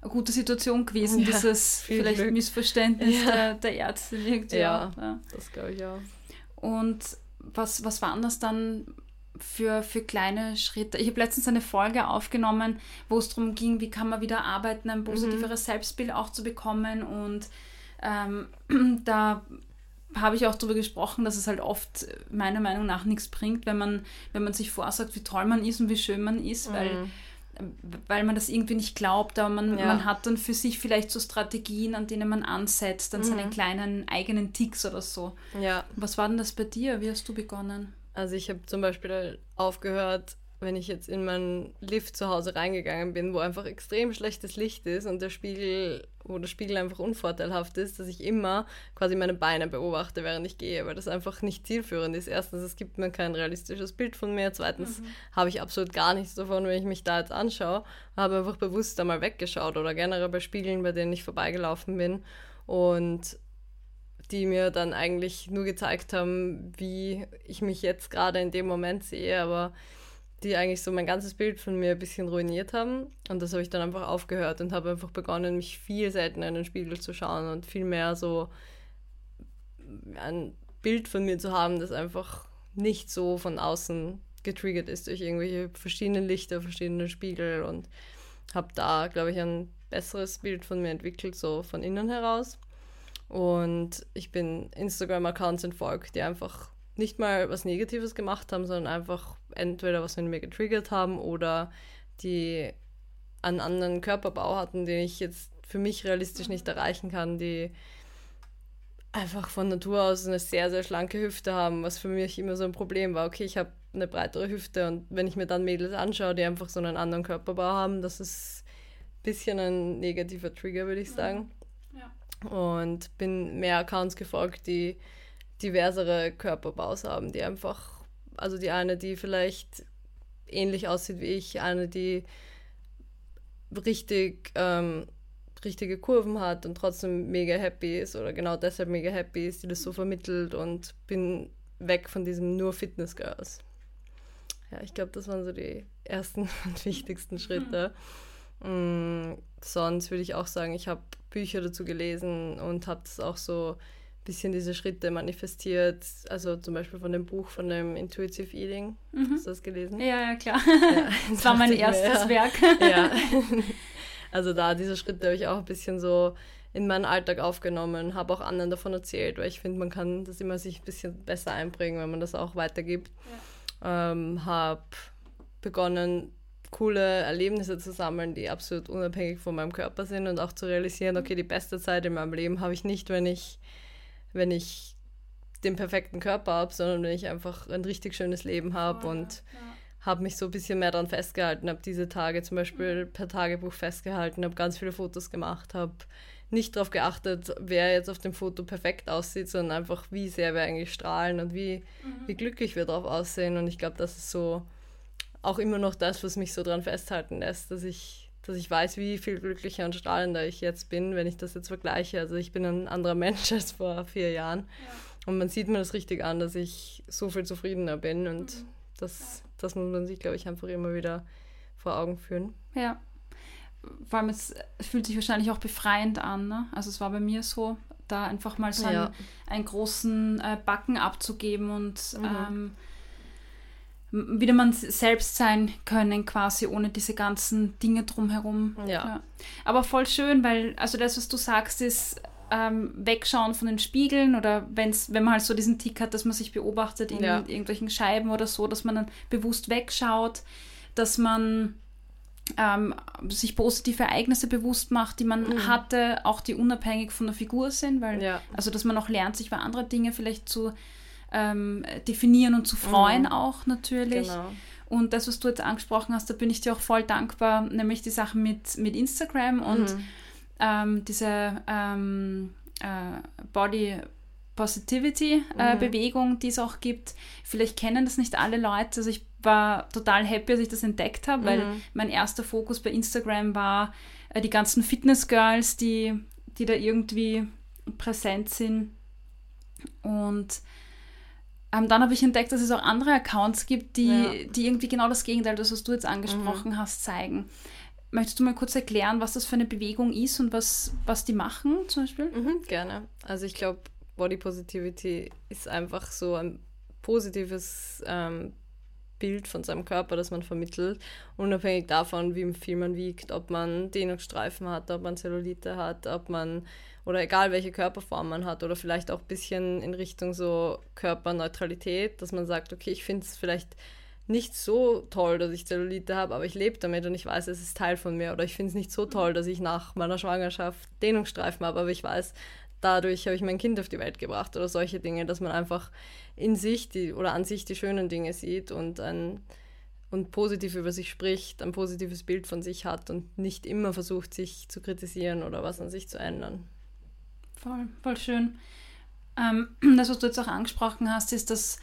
[SPEAKER 1] Eine gute Situation gewesen, ja, dieses vielleicht Glück. Missverständnis ja. der, der Ärztin irgendwie.
[SPEAKER 2] Ja, ja. das glaube ich auch.
[SPEAKER 1] Und was, was waren das dann für, für kleine Schritte. Ich habe letztens eine Folge aufgenommen, wo es darum ging, wie kann man wieder arbeiten, ein positiveres mhm. Selbstbild auch zu bekommen. Und ähm, [CLEARS THROAT] da habe ich auch darüber gesprochen, dass es halt oft meiner Meinung nach nichts bringt, wenn man, wenn man sich vorsagt, wie toll man ist und wie schön man ist, mhm. weil, weil man das irgendwie nicht glaubt, aber man, ja. man hat dann für sich vielleicht so Strategien, an denen man ansetzt, an mhm. seinen kleinen eigenen Ticks oder so.
[SPEAKER 2] Ja.
[SPEAKER 1] Was war denn das bei dir? Wie hast du begonnen?
[SPEAKER 2] Also ich habe zum Beispiel aufgehört, wenn ich jetzt in meinen Lift zu Hause reingegangen bin, wo einfach extrem schlechtes Licht ist und der Spiegel, wo der Spiegel einfach unvorteilhaft ist, dass ich immer quasi meine Beine beobachte, während ich gehe, weil das einfach nicht zielführend ist. Erstens, es gibt mir kein realistisches Bild von mir. Zweitens mhm. habe ich absolut gar nichts davon, wenn ich mich da jetzt anschaue. Habe einfach bewusst da mal weggeschaut oder generell bei Spiegeln, bei denen ich vorbeigelaufen bin. Und die mir dann eigentlich nur gezeigt haben, wie ich mich jetzt gerade in dem Moment sehe, aber die eigentlich so mein ganzes Bild von mir ein bisschen ruiniert haben. Und das habe ich dann einfach aufgehört und habe einfach begonnen, mich viel seltener in den Spiegel zu schauen und viel mehr so ein Bild von mir zu haben, das einfach nicht so von außen getriggert ist durch irgendwelche verschiedenen Lichter, verschiedene Spiegel und habe da, glaube ich, ein besseres Bild von mir entwickelt, so von innen heraus. Und ich bin Instagram-Accounts entfolgt, die einfach nicht mal was Negatives gemacht haben, sondern einfach entweder was mit mir getriggert haben oder die einen anderen Körperbau hatten, den ich jetzt für mich realistisch nicht erreichen kann, die einfach von Natur aus eine sehr, sehr schlanke Hüfte haben, was für mich immer so ein Problem war. Okay, ich habe eine breitere Hüfte und wenn ich mir dann Mädels anschaue, die einfach so einen anderen Körperbau haben, das ist ein bisschen ein negativer Trigger, würde ich sagen. Und bin mehr Accounts gefolgt, die diversere Körperbaus haben, die einfach, also die eine, die vielleicht ähnlich aussieht wie ich, eine, die richtig ähm, richtige Kurven hat und trotzdem mega happy ist oder genau deshalb mega happy ist, die das so vermittelt und bin weg von diesem nur Fitness Girls. Ja, ich glaube, das waren so die ersten [LAUGHS] und wichtigsten Schritte. Mhm. sonst würde ich auch sagen, ich habe Bücher dazu gelesen und habe das auch so ein bisschen diese Schritte manifestiert. Also zum Beispiel von dem Buch von dem Intuitive Eating. Mhm. Hast du das gelesen?
[SPEAKER 1] Ja, ja, klar. Ja, das [LAUGHS] war mein erstes mir, Werk. [LAUGHS]
[SPEAKER 2] Ja. [LAUGHS] Also da diese Schritte habe ich auch ein bisschen so in meinen Alltag aufgenommen, habe auch anderen davon erzählt, weil ich finde, man kann das immer sich ein bisschen besser einbringen, wenn man das auch weitergibt. Ja. Ähm, habe begonnen, coole Erlebnisse zu sammeln, die absolut unabhängig von meinem Körper sind und auch zu realisieren, okay, die beste Zeit in meinem Leben habe ich nicht, wenn ich, wenn ich den perfekten Körper habe, sondern wenn ich einfach ein richtig schönes Leben habe oh, und ja habe mich so ein bisschen mehr daran festgehalten, habe diese Tage zum Beispiel per Tagebuch festgehalten, habe ganz viele Fotos gemacht, habe nicht darauf geachtet, wer jetzt auf dem Foto perfekt aussieht, sondern einfach, wie sehr wir eigentlich strahlen und wie, mhm. wie glücklich wir darauf aussehen. Und ich glaube, das ist so auch immer noch das, was mich so daran festhalten lässt, dass ich, dass ich weiß, wie viel glücklicher und strahlender ich jetzt bin, wenn ich das jetzt vergleiche. Also ich bin ein anderer Mensch [LAUGHS] als vor vier Jahren. Ja. Und man sieht mir das richtig an, dass ich so viel zufriedener bin und mhm. das das muss man sich, glaube ich, einfach immer wieder vor Augen führen.
[SPEAKER 1] Ja. Vor allem, es fühlt sich wahrscheinlich auch befreiend an. Ne? Also es war bei mir so, da einfach mal so ja. einen, einen, großen äh, Backen abzugeben und mhm. ähm, wieder man selbst sein können, quasi ohne diese ganzen Dinge drumherum. Ja. ja. Aber voll schön, weil, also das, was du sagst, ist, ähm, wegschauen von den Spiegeln oder wenn's, wenn man halt so diesen Tick hat, dass man sich beobachtet in ja. irgendwelchen Scheiben oder so, dass man dann bewusst wegschaut, dass man ähm, sich positive Ereignisse bewusst macht, die man mhm. hatte, auch die unabhängig von der Figur sind, weil ja. also dass man auch lernt, sich bei anderen Dingen vielleicht zu ähm, definieren und zu freuen mhm. auch natürlich. Genau. Und das, was du jetzt angesprochen hast, da bin ich dir auch voll dankbar, nämlich die Sachen mit, mit Instagram und mhm ähm, diese ähm, äh, Body Positivity äh, mhm. Bewegung, die es auch gibt. Vielleicht kennen das nicht alle Leute. Also ich war total happy, als ich das entdeckt habe, mhm. weil mein erster Fokus bei Instagram war äh, die ganzen Fitness Girls, die, die da irgendwie präsent sind. Und ähm, dann habe ich entdeckt, dass es auch andere Accounts gibt, die, ja. die irgendwie genau das Gegenteil, das, was du jetzt angesprochen mhm. hast, zeigen. Möchtest du mal kurz erklären, was das für eine Bewegung ist und was, was die machen zum Beispiel?
[SPEAKER 2] Mhm, gerne. Also ich glaube, Body Positivity ist einfach so ein positives ähm, Bild von seinem Körper, das man vermittelt, unabhängig davon, wie viel man wiegt, ob man Dehnungsstreifen hat, ob man Zellulite hat, ob man oder egal welche Körperform man hat oder vielleicht auch ein bisschen in Richtung so Körperneutralität, dass man sagt, okay, ich finde es vielleicht nicht so toll, dass ich Zellulite habe, aber ich lebe damit und ich weiß, es ist Teil von mir. Oder ich finde es nicht so toll, dass ich nach meiner Schwangerschaft Dehnungsstreifen habe, aber ich weiß, dadurch habe ich mein Kind auf die Welt gebracht oder solche Dinge, dass man einfach in sich die oder an sich die schönen Dinge sieht und ein und positiv über sich spricht, ein positives Bild von sich hat und nicht immer versucht, sich zu kritisieren oder was an sich zu ändern.
[SPEAKER 1] Voll, voll schön. Ähm, [CLEARS THROAT] das, was du jetzt auch angesprochen hast, ist, dass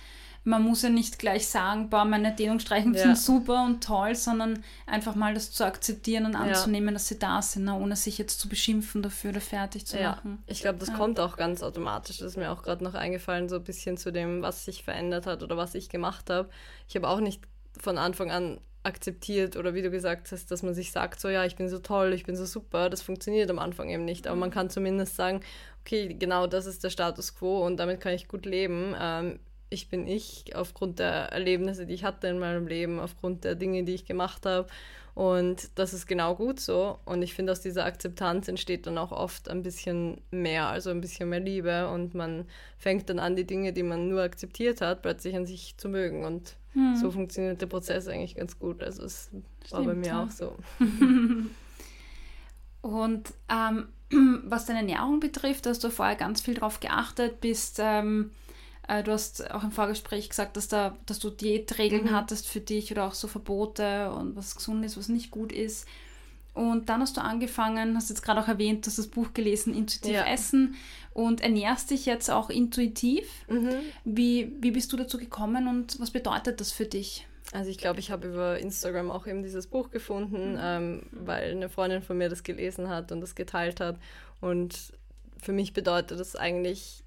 [SPEAKER 1] man muss ja nicht gleich sagen, boah, meine Dehnungsstreichen ja. sind super und toll, sondern einfach mal das zu akzeptieren und anzunehmen, ja. dass sie da sind, ne, ohne sich jetzt zu beschimpfen dafür oder fertig zu ja. machen.
[SPEAKER 2] Ich glaube, das kommt auch ganz automatisch. Das ist mir auch gerade noch eingefallen, so ein bisschen zu dem, was sich verändert hat oder was ich gemacht habe. Ich habe auch nicht von Anfang an akzeptiert oder wie du gesagt hast, dass man sich sagt, so ja, ich bin so toll, ich bin so super, das funktioniert am Anfang eben nicht. Aber man kann zumindest sagen, okay, genau das ist der Status quo und damit kann ich gut leben. Ähm, ich bin ich aufgrund der Erlebnisse, die ich hatte in meinem Leben, aufgrund der Dinge, die ich gemacht habe. Und das ist genau gut so. Und ich finde, aus dieser Akzeptanz entsteht dann auch oft ein bisschen mehr, also ein bisschen mehr Liebe. Und man fängt dann an, die Dinge, die man nur akzeptiert hat, plötzlich an sich zu mögen. Und hm. so funktioniert der Prozess eigentlich ganz gut. Also es Stimmt, war bei mir ja. auch so. [LAUGHS]
[SPEAKER 1] Und ähm, [CLEARS THROAT] was deine Ernährung betrifft, hast du vorher ganz viel darauf geachtet, bist ähm, äh, du hast auch im Vorgespräch gesagt, dass, da, dass du Diätregeln mhm. hattest für dich oder auch so Verbote und was gesund ist, was nicht gut ist. Und dann hast du angefangen, hast jetzt gerade auch erwähnt, du hast das Buch gelesen, Intuitiv
[SPEAKER 2] Ja.
[SPEAKER 1] Essen und ernährst dich jetzt auch intuitiv.
[SPEAKER 2] Mhm.
[SPEAKER 1] Wie, wie bist du dazu gekommen und was bedeutet das für dich?
[SPEAKER 2] Also ich glaube, ich habe über Instagram auch eben dieses Buch gefunden, ähm, weil eine Freundin von mir das gelesen hat und das geteilt hat. Und für mich bedeutet das eigentlich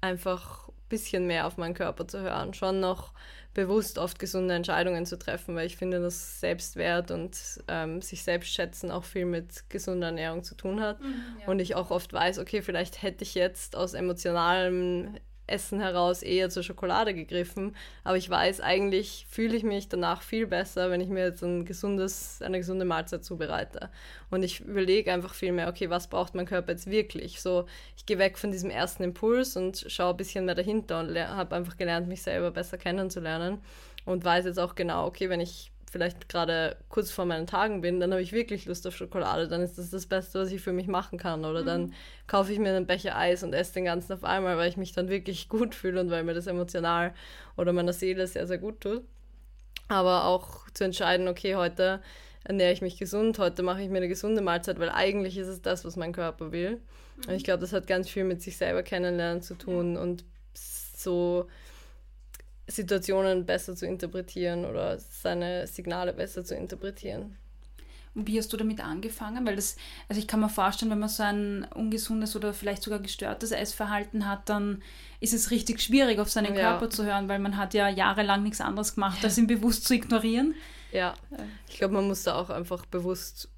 [SPEAKER 2] einfach ein bisschen mehr auf meinen Körper zu hören, schon noch bewusst oft gesunde Entscheidungen zu treffen, weil ich finde, dass Selbstwert und ähm, sich selbst schätzen auch viel mit gesunder Ernährung zu tun hat. Und ich auch oft weiß, okay, vielleicht hätte ich jetzt aus emotionalem Essen heraus eher zur Schokolade gegriffen, aber ich weiß, eigentlich fühle ich mich danach viel besser, wenn ich mir jetzt ein gesundes, eine gesunde Mahlzeit zubereite. Und ich überlege einfach viel mehr, okay, was braucht mein Körper jetzt wirklich? So, ich gehe weg von diesem ersten Impuls und schaue ein bisschen mehr dahinter und habe einfach gelernt, mich selber besser kennenzulernen und weiß jetzt auch genau, okay, wenn ich vielleicht gerade kurz vor meinen Tagen bin, dann habe ich wirklich Lust auf Schokolade, dann ist das das Beste, was ich für mich machen kann. Oder dann kaufe ich mir einen Becher Eis und esse den ganzen auf einmal, weil ich mich dann wirklich [LAUGHS] gut fühle und weil mir das emotional oder meiner Seele sehr, sehr gut tut. Aber auch zu entscheiden, okay, heute ernähre ich mich gesund, heute mache ich mir eine gesunde Mahlzeit, weil eigentlich ist es das, was mein Körper will. Und ich glaube, das hat ganz viel mit sich selber kennenlernen zu tun und so Situationen besser zu interpretieren oder seine Signale besser zu interpretieren.
[SPEAKER 1] Und wie hast du damit angefangen? Weil das, also ich kann mir vorstellen, wenn man so ein ungesundes oder vielleicht sogar gestörtes Essverhalten hat, dann ist es richtig schwierig, auf seinen
[SPEAKER 2] Ja.
[SPEAKER 1] Körper zu hören, weil man hat ja jahrelang nichts anderes gemacht, als ihn bewusst zu ignorieren.
[SPEAKER 2] Ja, ich glaube, man muss da auch einfach bewusst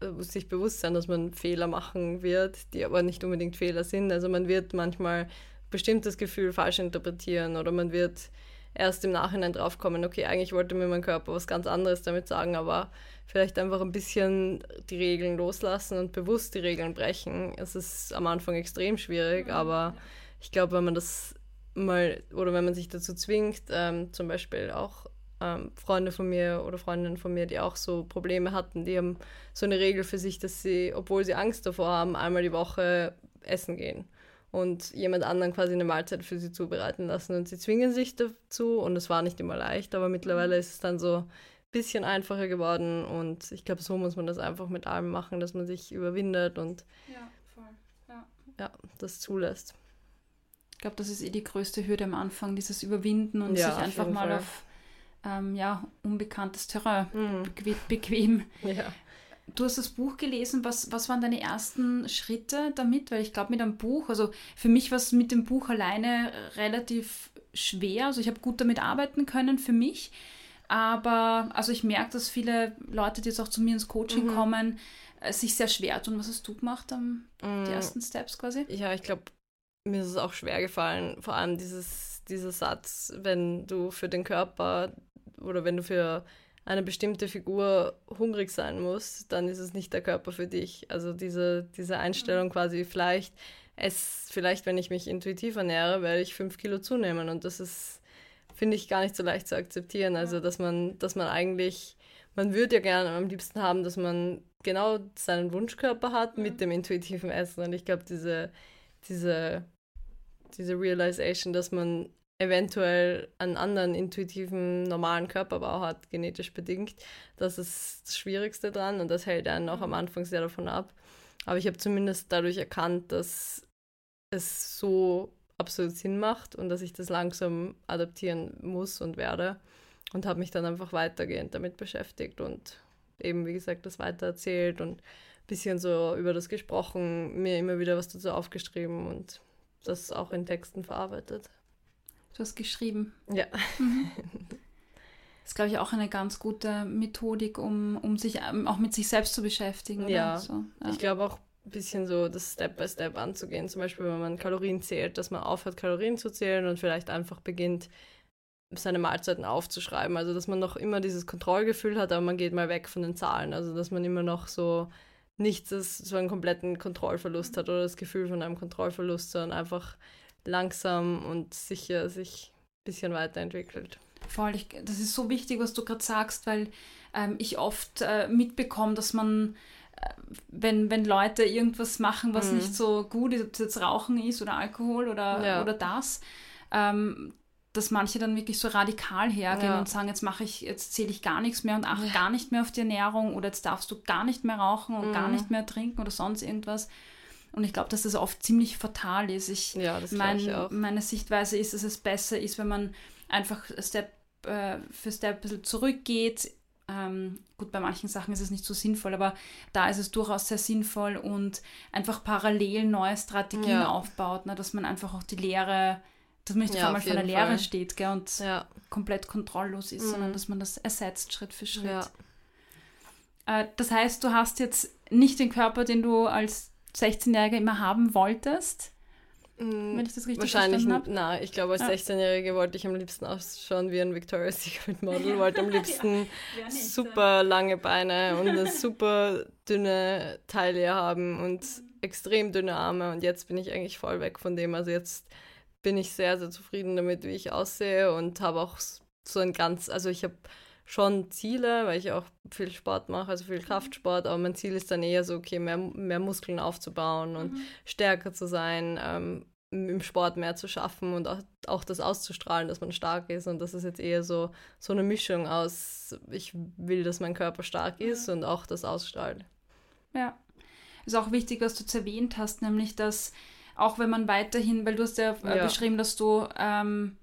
[SPEAKER 2] äh, sich bewusst sein, dass man Fehler machen wird, die aber nicht unbedingt Fehler sind. Also man wird manchmal bestimmtes Gefühl falsch interpretieren oder man wird erst im Nachhinein draufkommen, okay, eigentlich wollte mir mein Körper was ganz anderes damit sagen, aber vielleicht einfach ein bisschen die Regeln loslassen und bewusst die Regeln brechen. Es ist am Anfang extrem schwierig, aber ich glaube, wenn man das mal oder wenn man sich dazu zwingt, ähm, zum Beispiel auch ähm, Freunde von mir oder Freundinnen von mir, die auch so Probleme hatten, die haben so eine Regel für sich, dass sie, obwohl sie Angst davor haben, einmal die Woche essen gehen und jemand anderen quasi eine Mahlzeit für sie zubereiten lassen. Und sie zwingen sich dazu und es war nicht immer leicht, aber mittlerweile ist es dann so ein bisschen einfacher geworden und ich glaube, so muss man das einfach mit allem machen, dass man sich überwindet und
[SPEAKER 1] Ja, voll. Ja.
[SPEAKER 2] ja, das zulässt.
[SPEAKER 1] Ich glaube, das ist eh die größte Hürde am Anfang, dieses Überwinden und
[SPEAKER 2] Ja,
[SPEAKER 1] sich einfach mal
[SPEAKER 2] Fall.
[SPEAKER 1] auf ähm, ja, unbekanntes Terrain
[SPEAKER 2] Mhm.
[SPEAKER 1] bequem, bequem. [LAUGHS]
[SPEAKER 2] Ja.
[SPEAKER 1] Du hast das Buch gelesen. Was, was waren deine ersten Schritte damit? Weil ich glaube, mit einem Buch, also für mich war es mit dem Buch alleine relativ schwer. Also ich habe gut damit arbeiten können für mich. Aber also ich merke, dass viele Leute, die jetzt auch zu mir ins Coaching
[SPEAKER 2] Mhm.
[SPEAKER 1] kommen, äh, sich sehr schwer tun. Was hast du gemacht, am, die
[SPEAKER 2] Mm.
[SPEAKER 1] ersten Steps quasi?
[SPEAKER 2] Ja, ich glaube, mir ist es auch schwer gefallen, vor allem dieses, dieser Satz, wenn du für den Körper oder wenn du für eine bestimmte Figur hungrig sein musst, dann ist es nicht der Körper für dich. Also diese, diese Einstellung quasi, vielleicht, es, vielleicht, wenn ich mich intuitiv ernähre, werde ich fünf Kilo zunehmen. Und das ist, finde ich, gar nicht so leicht zu akzeptieren. Also, dass man, dass man eigentlich, man würde ja gerne am liebsten haben, dass man genau seinen Wunschkörper hat mit dem intuitiven Essen. Und ich glaube, diese, diese, diese Realization, dass man eventuell einen anderen intuitiven, normalen Körperbau hat, genetisch bedingt, das ist das Schwierigste dran und das hält einen auch am Anfang sehr davon ab. Aber ich habe zumindest dadurch erkannt, dass es so absolut Sinn macht und dass ich das langsam adaptieren muss und werde und habe mich dann einfach weitergehend damit beschäftigt und eben, wie gesagt, das weitererzählt und ein bisschen so über das gesprochen, mir immer wieder was dazu aufgeschrieben und das auch in Texten verarbeitet.
[SPEAKER 1] Du hast geschrieben.
[SPEAKER 2] Ja.
[SPEAKER 1] Das [LAUGHS] ist, glaube ich, auch eine ganz gute Methodik, um, um sich ähm, auch mit sich selbst zu beschäftigen. Oder?
[SPEAKER 2] Ja.
[SPEAKER 1] So, ja.
[SPEAKER 2] Ich glaube auch ein bisschen so das Step by Step anzugehen. Zum Beispiel, wenn man Kalorien zählt, dass man aufhört, Kalorien zu zählen und vielleicht einfach beginnt, seine Mahlzeiten aufzuschreiben. Also, dass man noch immer dieses Kontrollgefühl hat, aber man geht mal weg von den Zahlen. Also, dass man immer noch so nicht das, so einen kompletten Kontrollverlust hat oder das Gefühl von einem Kontrollverlust, sondern einfach langsam und sicher sich ein bisschen weiterentwickelt.
[SPEAKER 1] Voll, ich, das ist so wichtig, was du gerade sagst, weil ähm, ich oft äh, mitbekomme, dass man, äh, wenn, wenn Leute irgendwas machen, was
[SPEAKER 2] Mhm.
[SPEAKER 1] nicht so gut ist, ob es jetzt Rauchen ist oder Alkohol oder,
[SPEAKER 2] Ja.
[SPEAKER 1] oder das, ähm, dass manche dann wirklich so radikal hergehen
[SPEAKER 2] Ja.
[SPEAKER 1] und sagen, jetzt mache ich, jetzt zähle ich gar nichts mehr und achte gar nicht mehr auf die Ernährung oder jetzt darfst du gar nicht mehr rauchen und gar
[SPEAKER 2] Mhm.
[SPEAKER 1] nicht mehr trinken oder sonst irgendwas. Und ich glaube, dass das oft ziemlich fatal ist. Ich,
[SPEAKER 2] Ja,
[SPEAKER 1] mein. Meine Sichtweise ist, dass es besser ist, wenn man einfach Step äh, für Step ein bisschen zurückgeht. Ähm, gut, bei manchen Sachen ist es nicht so sinnvoll, aber da ist es durchaus sehr sinnvoll und einfach parallel neue Strategien
[SPEAKER 2] Ja.
[SPEAKER 1] aufbaut, ne, dass man einfach auch die Lehre, dass man nicht
[SPEAKER 2] Ja,
[SPEAKER 1] auf einmal vor der Lehre
[SPEAKER 2] Fall.
[SPEAKER 1] steht gell, und
[SPEAKER 2] Ja,
[SPEAKER 1] komplett kontrolllos ist,
[SPEAKER 2] Mhm.
[SPEAKER 1] sondern dass man das ersetzt Schritt für Schritt.
[SPEAKER 2] ja.
[SPEAKER 1] Äh, das heißt, du hast jetzt nicht den Körper, den du als 16-Jähriger immer haben wolltest, wenn ich das richtig
[SPEAKER 2] Wahrscheinlich,
[SPEAKER 1] verstanden habe.
[SPEAKER 2] na, ich glaube, als
[SPEAKER 1] Ja.
[SPEAKER 2] 16-Jährige wollte ich am liebsten ausschauen wie ein Victoria's Secret Model, wollte am [LAUGHS] liebsten super lange Beine und eine super dünne Taille haben und extrem dünne Arme und jetzt bin ich eigentlich voll weg von dem. Also jetzt bin ich sehr, sehr zufrieden damit, wie ich aussehe und habe auch so ein ganz, also ich habe schon Ziele, weil ich auch viel Sport mache, also viel Kraftsport, aber mein Ziel ist dann eher so, okay, mehr, mehr Muskeln aufzubauen und
[SPEAKER 1] Mhm.
[SPEAKER 2] stärker zu sein, ähm, im Sport mehr zu schaffen und auch, auch das auszustrahlen, dass man stark ist. Und das ist jetzt eher so, so eine Mischung aus, ich will, dass mein Körper stark ist und auch das ausstrahlt.
[SPEAKER 1] Ja. Ist auch wichtig, was du jetzt erwähnt hast, nämlich dass auch wenn man weiterhin, weil du hast ja, äh,
[SPEAKER 2] Ja.
[SPEAKER 1] beschrieben, dass du ähm,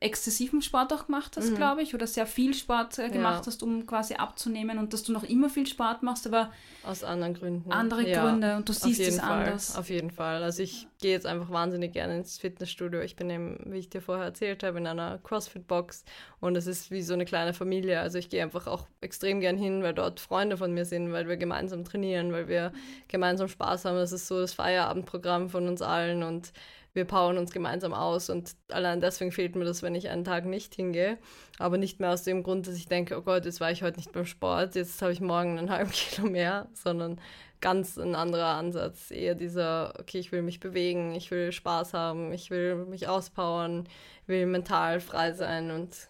[SPEAKER 1] exzessiven Sport auch gemacht hast,
[SPEAKER 2] Mhm.
[SPEAKER 1] glaube ich, oder sehr viel Sport äh, gemacht
[SPEAKER 2] Ja.
[SPEAKER 1] hast, um quasi abzunehmen und dass du noch immer viel Sport machst, aber
[SPEAKER 2] Aus anderen Gründen.
[SPEAKER 1] andere
[SPEAKER 2] Ja,
[SPEAKER 1] Gründe und du siehst es
[SPEAKER 2] Fall,
[SPEAKER 1] anders.
[SPEAKER 2] auf jeden Fall. Also ich gehe jetzt einfach wahnsinnig gerne ins Fitnessstudio. Ich bin eben, wie ich dir vorher erzählt habe, in einer CrossFit-Box und es ist wie so eine kleine Familie. Also ich gehe einfach auch extrem gern hin, weil dort Freunde von mir sind, weil wir gemeinsam trainieren, weil wir gemeinsam Spaß haben. Das ist so das Feierabendprogramm von uns allen und wir powern uns gemeinsam aus und allein deswegen fehlt mir das, wenn ich einen Tag nicht hingehe. Aber nicht mehr aus dem Grund, dass ich denke, oh Gott, jetzt war ich heute nicht beim Sport, jetzt habe ich morgen einen [LAUGHS] halben Kilo mehr, sondern ganz ein anderer Ansatz. Eher dieser, okay, ich will mich bewegen, ich will Spaß haben, ich will mich auspowern, will mental frei sein und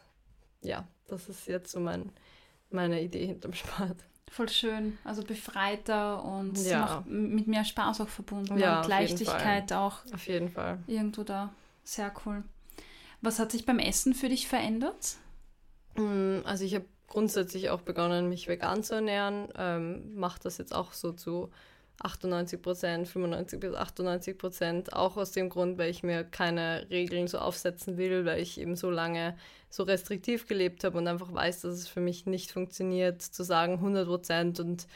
[SPEAKER 2] ja, das ist jetzt so mein, meine Idee hinterm Sport.
[SPEAKER 1] Voll schön. Also befreiter und
[SPEAKER 2] Ja.
[SPEAKER 1] mit mehr Spaß auch verbunden
[SPEAKER 2] Ja,
[SPEAKER 1] und Leichtigkeit auch
[SPEAKER 2] Auf jeden Fall.
[SPEAKER 1] irgendwo da. Sehr cool. Was hat sich beim Essen für dich verändert?
[SPEAKER 2] Mm, Also ich habe grundsätzlich auch begonnen, mich vegan zu ernähren. Ähm, Mache das jetzt auch so zu 98 Prozent, 95 bis 98 Prozent. Auch aus dem Grund, weil ich mir keine Regeln so aufsetzen will, weil ich eben so lange so restriktiv gelebt habe und einfach weiß, dass es für mich nicht funktioniert, zu sagen 100 Prozent und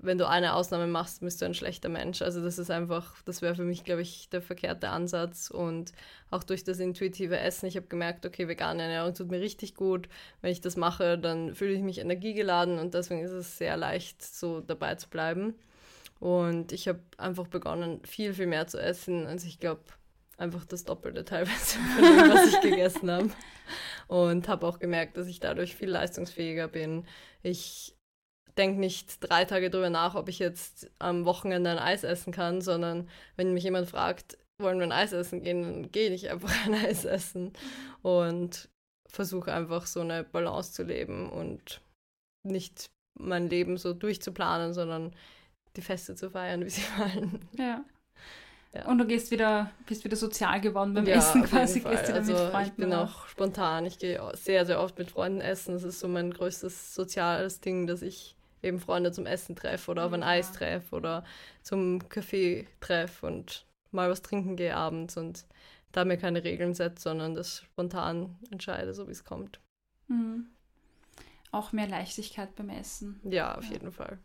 [SPEAKER 2] wenn du eine Ausnahme machst, bist du ein schlechter Mensch. Also das ist einfach, das wäre für mich, glaube ich, der verkehrte Ansatz. Und auch durch das intuitive Essen, ich habe gemerkt, okay, vegane Ernährung tut mir richtig gut. Wenn ich das mache, dann fühle ich mich energiegeladen und deswegen ist es sehr leicht, so dabei zu bleiben. Und ich habe einfach begonnen, viel, viel mehr zu essen. Also ich glaube, einfach das Doppelte teilweise [LAUGHS] von dem, was ich gegessen habe. Und habe auch gemerkt, dass ich dadurch viel leistungsfähiger bin. Ich denke nicht drei Tage drüber nach, ob ich jetzt am Wochenende ein Eis essen kann, sondern wenn mich jemand fragt, wollen wir ein Eis essen gehen, dann gehe ich einfach ein Eis essen und versuche einfach so eine Balance zu leben und nicht mein Leben so durchzuplanen, sondern die Feste zu feiern, wie sie [LAUGHS] fallen.
[SPEAKER 1] Ja.
[SPEAKER 2] Ja.
[SPEAKER 1] Und du gehst wieder, bist wieder sozial geworden beim
[SPEAKER 2] Ja,
[SPEAKER 1] Essen quasi, gehst wieder mit
[SPEAKER 2] also
[SPEAKER 1] Freunden
[SPEAKER 2] ich bin auch spontan. Ich gehe sehr, sehr oft mit Freunden essen. Das ist so mein größtes soziales Ding, dass ich eben Freunde zum Essen treffe oder auf ein
[SPEAKER 1] Ja.
[SPEAKER 2] Eis treffe oder zum Kaffee treffe und mal was trinken gehe abends und da mir keine Regeln setze, sondern das spontan entscheide, so wie es kommt.
[SPEAKER 1] Mhm. Auch mehr Leichtigkeit beim Essen.
[SPEAKER 2] Ja, auf jeden Fall.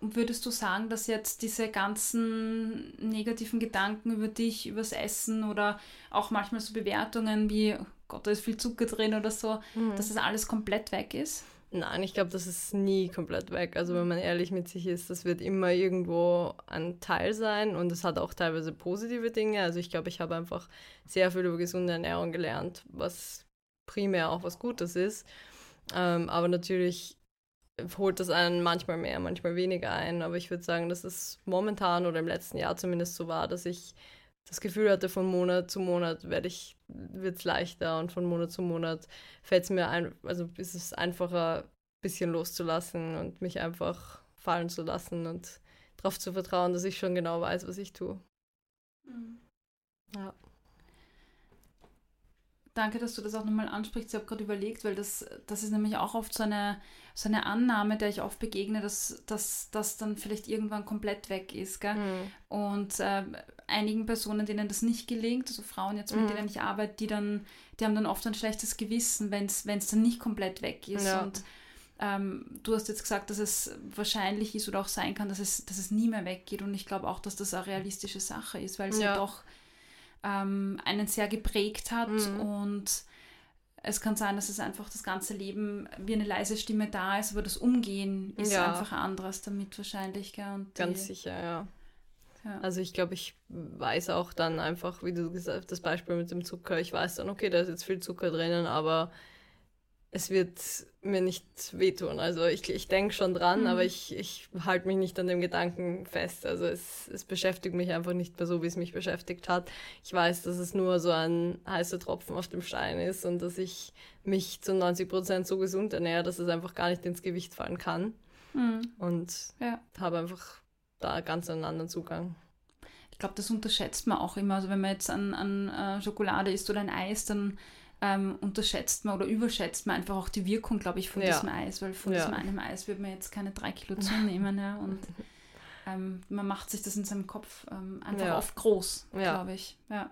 [SPEAKER 1] Und würdest du sagen, dass jetzt diese ganzen negativen Gedanken über dich, übers Essen oder auch manchmal so Bewertungen wie, oh Gott, da ist viel Zucker drin oder so,
[SPEAKER 2] Mhm.
[SPEAKER 1] dass das alles komplett weg ist?
[SPEAKER 2] Nein, ich glaube, das ist nie komplett weg. Also wenn man ehrlich mit sich ist, das wird immer irgendwo ein Teil sein und es hat auch teilweise positive Dinge. Also ich glaube, ich habe einfach sehr viel über gesunde Ernährung gelernt, was primär auch was Gutes ist. Ähm, aber natürlich holt das einen manchmal mehr, manchmal weniger ein. Aber ich würde sagen, dass es momentan oder im letzten Jahr zumindest so war, dass ich das Gefühl hatte, von Monat zu Monat werde ich, wird es leichter und von Monat zu Monat fällt es mir ein, also ist es einfacher, ein bisschen loszulassen und mich einfach fallen zu lassen und darauf zu vertrauen, dass ich schon genau weiß, was ich tue. Ja.
[SPEAKER 1] Danke, dass du das auch nochmal ansprichst. Ich habe gerade überlegt, weil das, das ist nämlich auch oft so eine, so eine Annahme, der ich oft begegne, dass das dann vielleicht irgendwann komplett weg ist. Gell? Mhm. Und äh, einigen Personen, denen das nicht gelingt, also Frauen jetzt, mit mhm. denen ich arbeite, die dann, die haben dann oft ein schlechtes Gewissen, wenn es dann nicht komplett weg ist. Ja. Und ähm, du hast jetzt gesagt, dass es wahrscheinlich ist oder auch sein kann, dass es, dass es nie mehr weggeht. Und ich glaube auch, dass das eine realistische Sache ist, weil es ja, ja doch ähm, einen sehr geprägt hat mhm. und es kann sein, dass es einfach das ganze Leben wie eine leise Stimme da ist, aber das Umgehen ist ja. einfach anderes damit wahrscheinlich. Gell? Und
[SPEAKER 2] Ganz sicher, ja. ja. Also ich glaube, ich weiß auch dann einfach, wie du gesagt hast, das Beispiel mit dem Zucker, ich weiß dann, okay, da ist jetzt viel Zucker drinnen, aber es wird mir nicht wehtun. Also ich, ich denke schon dran, mhm. aber ich, ich halte mich nicht an dem Gedanken fest. Also es, es beschäftigt mich einfach nicht mehr so, wie es mich beschäftigt hat. Ich weiß, dass es nur so ein heißer Tropfen auf dem Stein ist und dass ich mich zu 90 Prozent so gesund ernähre, dass es einfach gar nicht ins Gewicht fallen kann. Mhm. Und ja. habe einfach da ganz einen anderen Zugang.
[SPEAKER 1] Ich glaube, das unterschätzt man auch immer. Also wenn man jetzt an, an uh, Schokolade isst oder ein Eis, dann ähm, unterschätzt man oder überschätzt man einfach auch die Wirkung, glaube ich, von ja. diesem Eis, weil von ja. diesem einen Eis würde man jetzt keine drei Kilo zunehmen. ja, und [LAUGHS] ähm, man macht sich das in seinem Kopf ähm, einfach ja. oft groß, glaube ich. Ja,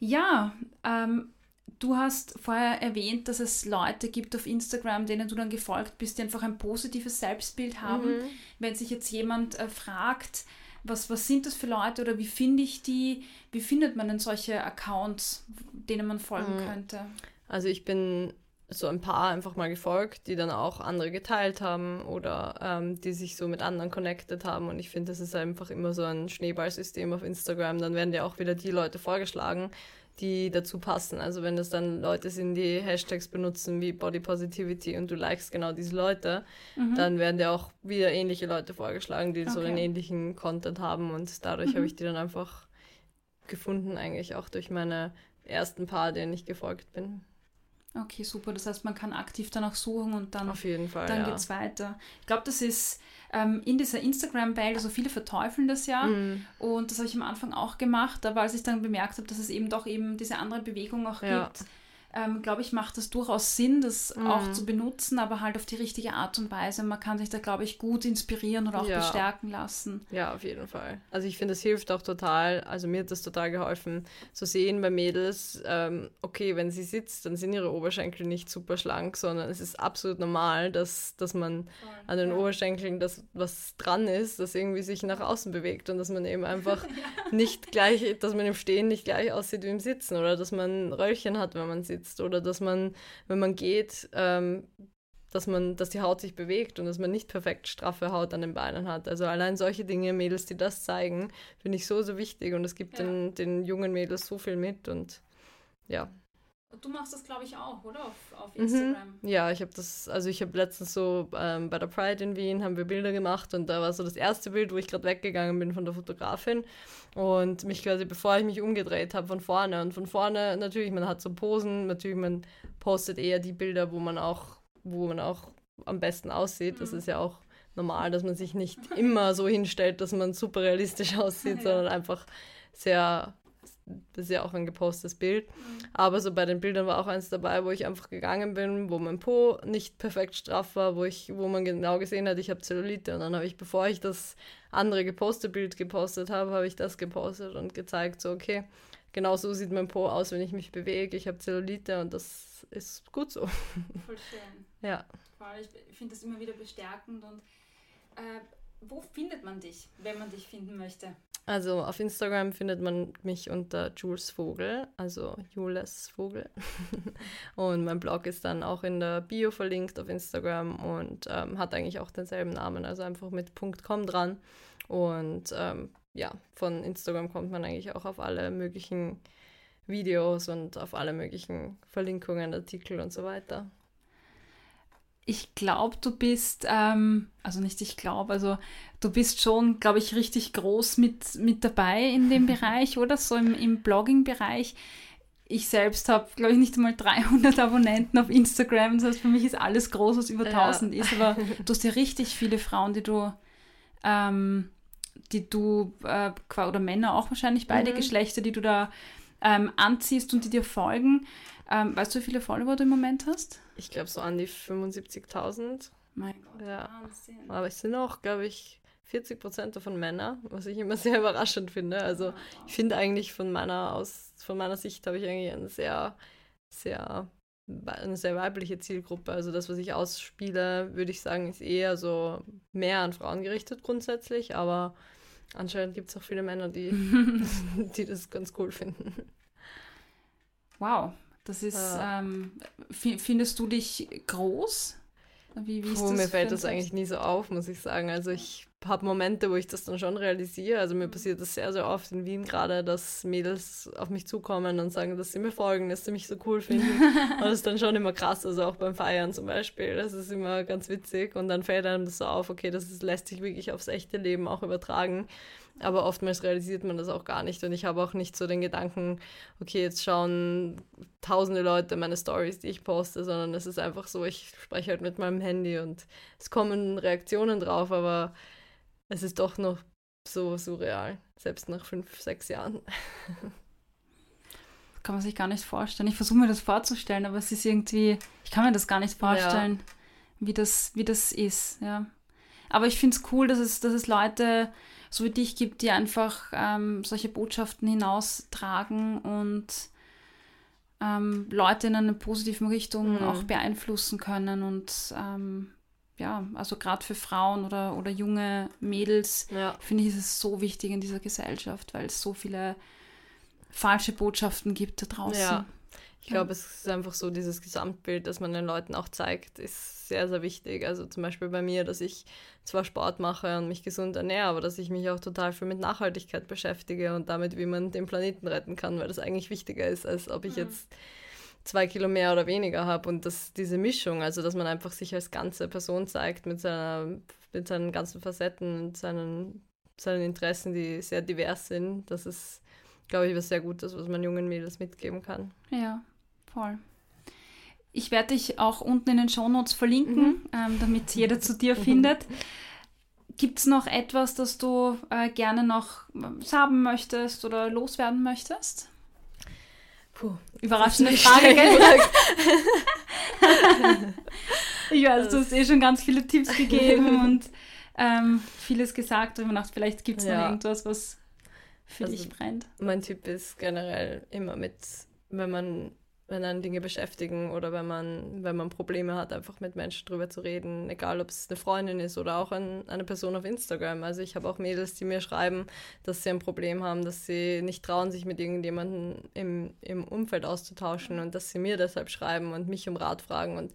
[SPEAKER 1] ja ähm, du hast vorher erwähnt, dass es Leute gibt auf Instagram, denen du dann gefolgt bist, die einfach ein positives Selbstbild haben. Mhm. Wenn sich jetzt jemand äh, fragt, was, was sind das für Leute oder wie finde ich die? Wie findet man denn solche Accounts, denen man folgen mhm. könnte?
[SPEAKER 2] Also ich bin so ein paar einfach mal gefolgt, die dann auch andere geteilt haben oder ähm, die sich so mit anderen connected haben. Und ich finde, das ist einfach immer so ein Schneeballsystem auf Instagram. Dann werden dir auch wieder die Leute vorgeschlagen, die dazu passen. Also wenn das dann Leute sind, die Hashtags benutzen wie Body Positivity und du likest genau diese Leute, mhm. dann werden dir auch wieder ähnliche Leute vorgeschlagen, die okay. so einen ähnlichen Content haben und dadurch mhm. habe ich die dann einfach gefunden, eigentlich auch durch meine ersten paar, denen ich gefolgt bin.
[SPEAKER 1] Okay, super. Das heißt, man kann aktiv danach suchen und dann,
[SPEAKER 2] Auf jeden Fall,
[SPEAKER 1] dann
[SPEAKER 2] ja.
[SPEAKER 1] geht es weiter. Ich glaube, das ist ähm, in dieser Instagram-Welt, also viele verteufeln das ja mm. und das habe ich am Anfang auch gemacht, aber als ich dann bemerkt habe, dass es eben doch eben diese andere Bewegung auch ja. gibt, ähm, glaube ich, macht das durchaus Sinn, das mhm. auch zu benutzen, aber halt auf die richtige Art und Weise. Man kann sich da, glaube ich, gut inspirieren oder auch ja. bestärken lassen.
[SPEAKER 2] Ja, auf jeden Fall. Also ich finde, es hilft auch total, also mir hat das total geholfen, zu sehen bei Mädels, ähm, okay, wenn sie sitzt, dann sind ihre Oberschenkel nicht super schlank, sondern es ist absolut normal, dass, dass man an den ja. Oberschenkeln das, was dran ist, das irgendwie sich nach außen bewegt und dass man eben einfach [LAUGHS] ja. nicht gleich, dass man im Stehen nicht gleich aussieht wie im Sitzen oder dass man Röllchen hat, wenn man sitzt sitzt oder dass man, wenn man geht, ähm, dass man, dass die Haut sich bewegt und dass man nicht perfekt straffe Haut an den Beinen hat. Also allein solche Dinge, Mädels, die das zeigen, finde ich so, so wichtig und es gibt ja. den, den jungen Mädels so viel mit und ja.
[SPEAKER 1] Du machst das, glaube ich, auch, oder? Auf, auf mhm. Instagram.
[SPEAKER 2] Mhm. Ja, ich habe das, also ich habe letztens so ähm, bei der Pride in Wien haben wir Bilder gemacht und da war so das erste Bild, wo ich gerade weggegangen bin von der Fotografin und mich quasi, bevor ich mich umgedreht habe, von vorne. Und von vorne natürlich, man hat so Posen, natürlich, man postet eher die Bilder, wo man auch, wo man auch am besten aussieht. Mhm. Das ist ja auch normal, dass man sich nicht [LAUGHS] immer so hinstellt, dass man super realistisch aussieht, ja. sondern einfach sehr das ist ja auch ein gepostetes Bild. Mhm. Aber so bei den Bildern war auch eins dabei, wo ich einfach gegangen bin, wo mein Po nicht perfekt straff war, wo ich, wo man genau gesehen hat, ich habe Zellulite. Und dann habe ich, bevor ich das andere gepostete Bild gepostet habe, habe ich das gepostet und gezeigt, so okay, genau so sieht mein Po aus, wenn ich mich bewege. Ich habe Zellulite und das ist gut so.
[SPEAKER 1] Voll schön.
[SPEAKER 2] Ja.
[SPEAKER 1] Ich finde das immer wieder bestärkend und äh, wo findet man dich, wenn man dich finden möchte?
[SPEAKER 2] Also auf Instagram findet man mich unter Jules Vogel, also Jules Vogel. [LAUGHS] und mein Blog ist dann auch in der Bio verlinkt auf Instagram und ähm, hat eigentlich auch denselben Namen, also einfach mit .com dran. Und ähm, ja, von Instagram kommt man eigentlich auch auf alle möglichen Videos und auf alle möglichen Verlinkungen, Artikel und so weiter
[SPEAKER 1] ich glaube, du bist, ähm, also nicht ich glaube, also du bist schon, glaube ich, richtig groß mit, mit dabei in dem [LAUGHS] Bereich, oder? So im, im Blogging-Bereich. Ich selbst habe, glaube ich, nicht einmal 300 [LAUGHS] Abonnenten auf Instagram. Das heißt, für mich ist alles groß, was über 1000 ja. ist. Aber [LAUGHS] du hast ja richtig viele Frauen, die du, ähm, die du, äh, oder Männer auch wahrscheinlich, beide mhm. Geschlechter, die du da ähm, anziehst und die dir folgen. Ähm, weißt du, wie viele Follower du im Moment hast?
[SPEAKER 2] Ich glaube so an die 75.000.
[SPEAKER 1] Mein Gott,
[SPEAKER 2] Ja.
[SPEAKER 1] Wahnsinn.
[SPEAKER 2] Aber es sind auch, glaube ich, 40 Prozent davon Männer, was ich immer [LAUGHS] sehr überraschend finde. Also ich finde eigentlich von meiner aus, von meiner Sicht habe ich eigentlich eine sehr, sehr, eine sehr weibliche Zielgruppe. Also das, was ich ausspiele, würde ich sagen, ist eher so mehr an Frauen gerichtet grundsätzlich, aber anscheinend gibt es auch viele Männer, die, [LAUGHS] [LAUGHS] die das ganz cool finden.
[SPEAKER 1] Wow, das ist,
[SPEAKER 2] Ja.
[SPEAKER 1] ähm, fi- findest du dich groß? Wie, wie
[SPEAKER 2] Puh, mir fällt das eigentlich nie so auf, muss ich sagen. Also ich habe Momente, wo ich das dann schon realisiere. Also
[SPEAKER 1] Mhm.
[SPEAKER 2] mir passiert das sehr, sehr oft in Wien gerade, dass Mädels auf mich zukommen und sagen, dass sie mir folgen, dass sie mich so cool finden. [LAUGHS] und das ist dann schon immer krass, also auch beim Feiern zum Beispiel. Das ist immer ganz witzig und dann fällt einem das so auf, okay, das ist, lässt sich wirklich aufs echte Leben auch übertragen. Aber oftmals realisiert man das auch gar nicht und ich habe auch nicht so den Gedanken, okay, jetzt schauen tausende Leute meine Stories, die ich poste, sondern es ist einfach so, ich spreche halt mit meinem Handy und es kommen Reaktionen drauf, aber es ist doch noch so surreal, selbst nach fünf, sechs Jahren. [LAUGHS]
[SPEAKER 1] Kann man sich gar nicht vorstellen. Ich versuche mir das vorzustellen, aber es ist irgendwie, ich kann mir das gar nicht vorstellen, wie, das, wie das ist, ja. Aber ich finde es cool, dass es, dass es Leute so wie dich gibt, die einfach ähm, solche Botschaften hinaustragen und ähm, Leute in eine positive Richtung
[SPEAKER 2] Mhm.
[SPEAKER 1] auch beeinflussen können. Und ähm, ja, also gerade für Frauen oder, oder junge Mädels
[SPEAKER 2] Ja,
[SPEAKER 1] finde ich, ist es so wichtig in dieser Gesellschaft, weil es so viele falsche Botschaften gibt da draußen.
[SPEAKER 2] Ja. Ich glaube, es ist einfach so, dieses Gesamtbild, das man den Leuten auch zeigt, ist sehr, sehr wichtig. Also zum Beispiel bei mir, dass ich zwar Sport mache und mich gesund ernähre, aber dass ich mich auch total viel mit Nachhaltigkeit beschäftige und damit, wie man den Planeten retten kann, weil das eigentlich wichtiger ist, als ob ich jetzt zwei Kilo mehr oder weniger habe und dass diese Mischung, also dass man einfach sich als ganze Person zeigt mit, seiner, mit seinen ganzen Facetten und seinen, seinen Interessen, die sehr divers sind, das ist, glaube ich, was sehr Gutes, was man jungen Mädels mitgeben kann.
[SPEAKER 1] Ja, voll. Ich werde dich auch unten in den Shownotes verlinken, ähm, damit jeder zu dir [LAUGHS] findet. Gibt es noch etwas, das du äh, gerne noch äh, sagen möchtest oder loswerden möchtest?
[SPEAKER 2] Puh,
[SPEAKER 1] Überraschende Frage, gell? [LAUGHS] Ich weiß, du hast eh schon ganz viele Tipps gegeben [LAUGHS] und ähm, vieles gesagt. Und ich gedacht, vielleicht gibt es noch
[SPEAKER 2] Ja.
[SPEAKER 1] irgendwas, was für
[SPEAKER 2] Also-
[SPEAKER 1] dich brennt.
[SPEAKER 2] Mein Tipp ist generell immer mit, wenn man, wenn einen Dinge beschäftigen oder wenn man, wenn man Probleme hat, einfach mit Menschen drüber zu reden, egal ob es eine Freundin ist oder auch ein, eine Person auf Instagram. Also ich habe auch Mädels, die mir schreiben, dass sie ein Problem haben, dass sie nicht trauen, sich mit irgendjemandem im, im Umfeld auszutauschen und dass sie mir deshalb schreiben und mich um Rat fragen. Und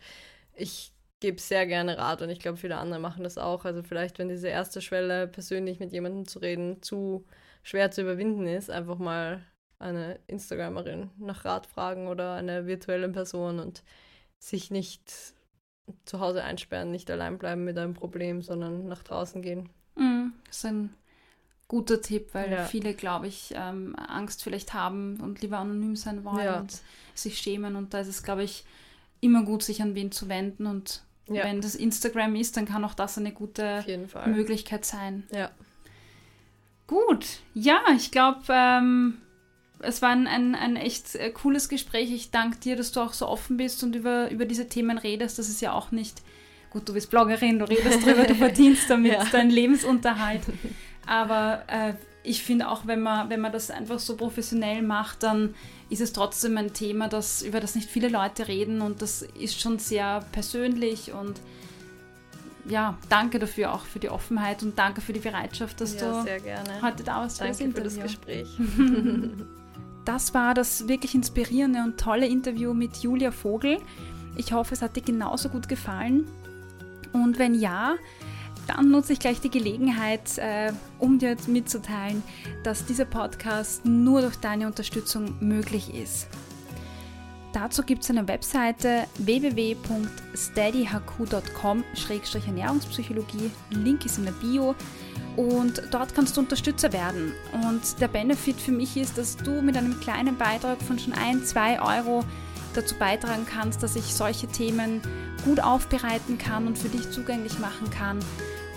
[SPEAKER 2] ich gebe sehr gerne Rat und ich glaube, viele andere machen das auch. Also vielleicht, wenn diese erste Schwelle, persönlich mit jemandem zu reden, zu schwer zu überwinden ist, einfach mal eine Instagramerin nach Rat fragen oder eine virtuelle Person und sich nicht zu Hause einsperren, nicht allein bleiben mit einem Problem, sondern nach draußen gehen.
[SPEAKER 1] Mhm, das ist ein guter Tipp, weil
[SPEAKER 2] Ja.
[SPEAKER 1] viele, glaube ich, ähm, Angst vielleicht haben und lieber anonym sein wollen
[SPEAKER 2] Ja.
[SPEAKER 1] und sich schämen. Und da ist es, glaube ich, immer gut, sich an wen zu wenden. Und
[SPEAKER 2] Ja,
[SPEAKER 1] wenn das Instagram ist, dann kann auch das eine gute. Möglichkeit sein.
[SPEAKER 2] Ja,
[SPEAKER 1] Gut, ja, ich glaube, ähm, es war ein, ein, ein echt äh, cooles Gespräch. Ich danke dir, dass du auch so offen bist und über, über diese Themen redest. Das ist ja auch nicht, gut, du bist Bloggerin, du redest drüber, du [LAUGHS] verdienst damit
[SPEAKER 2] Ja.
[SPEAKER 1] deinen Lebensunterhalt. [LAUGHS] Aber äh, ich finde auch, wenn man, wenn man das einfach so professionell macht, dann ist es trotzdem ein Thema, das, über das nicht viele Leute reden und das ist schon sehr persönlich und ja, danke dafür auch für die Offenheit und danke für die Bereitschaft, dass
[SPEAKER 2] ja
[SPEAKER 1] du heute da warst
[SPEAKER 2] Danke
[SPEAKER 1] für das.
[SPEAKER 2] Gespräch. [LAUGHS]
[SPEAKER 1] Das war das wirklich inspirierende und tolle Interview mit Julia Vogel. Ich hoffe, es hat dir genauso gut gefallen. Und wenn ja, dann nutze ich gleich die Gelegenheit, äh, um dir mitzuteilen, dass dieser Podcast nur durch deine Unterstützung möglich ist. Dazu gibt es eine Webseite www.steadyhq.com-ernährungspsychologie. Link ist in der Bio und dort kannst du Unterstützer werden. Und der Benefit für mich ist, dass du mit einem kleinen Beitrag von schon ein, zwei Euro dazu beitragen kannst, dass ich solche Themen gut aufbereiten kann und für dich zugänglich machen kann.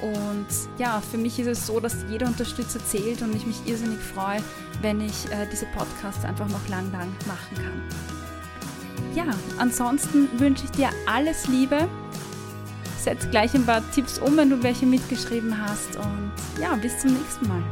[SPEAKER 1] Und ja, für mich ist es so, dass jeder Unterstützer zählt und ich mich irrsinnig freue, wenn ich äh, diese Podcasts einfach noch lang, lang machen kann. Ja, ansonsten wünsche ich dir alles Liebe. Setz gleich ein paar Tipps um, wenn du welche mitgeschrieben hast. Und ja, bis zum nächsten Mal.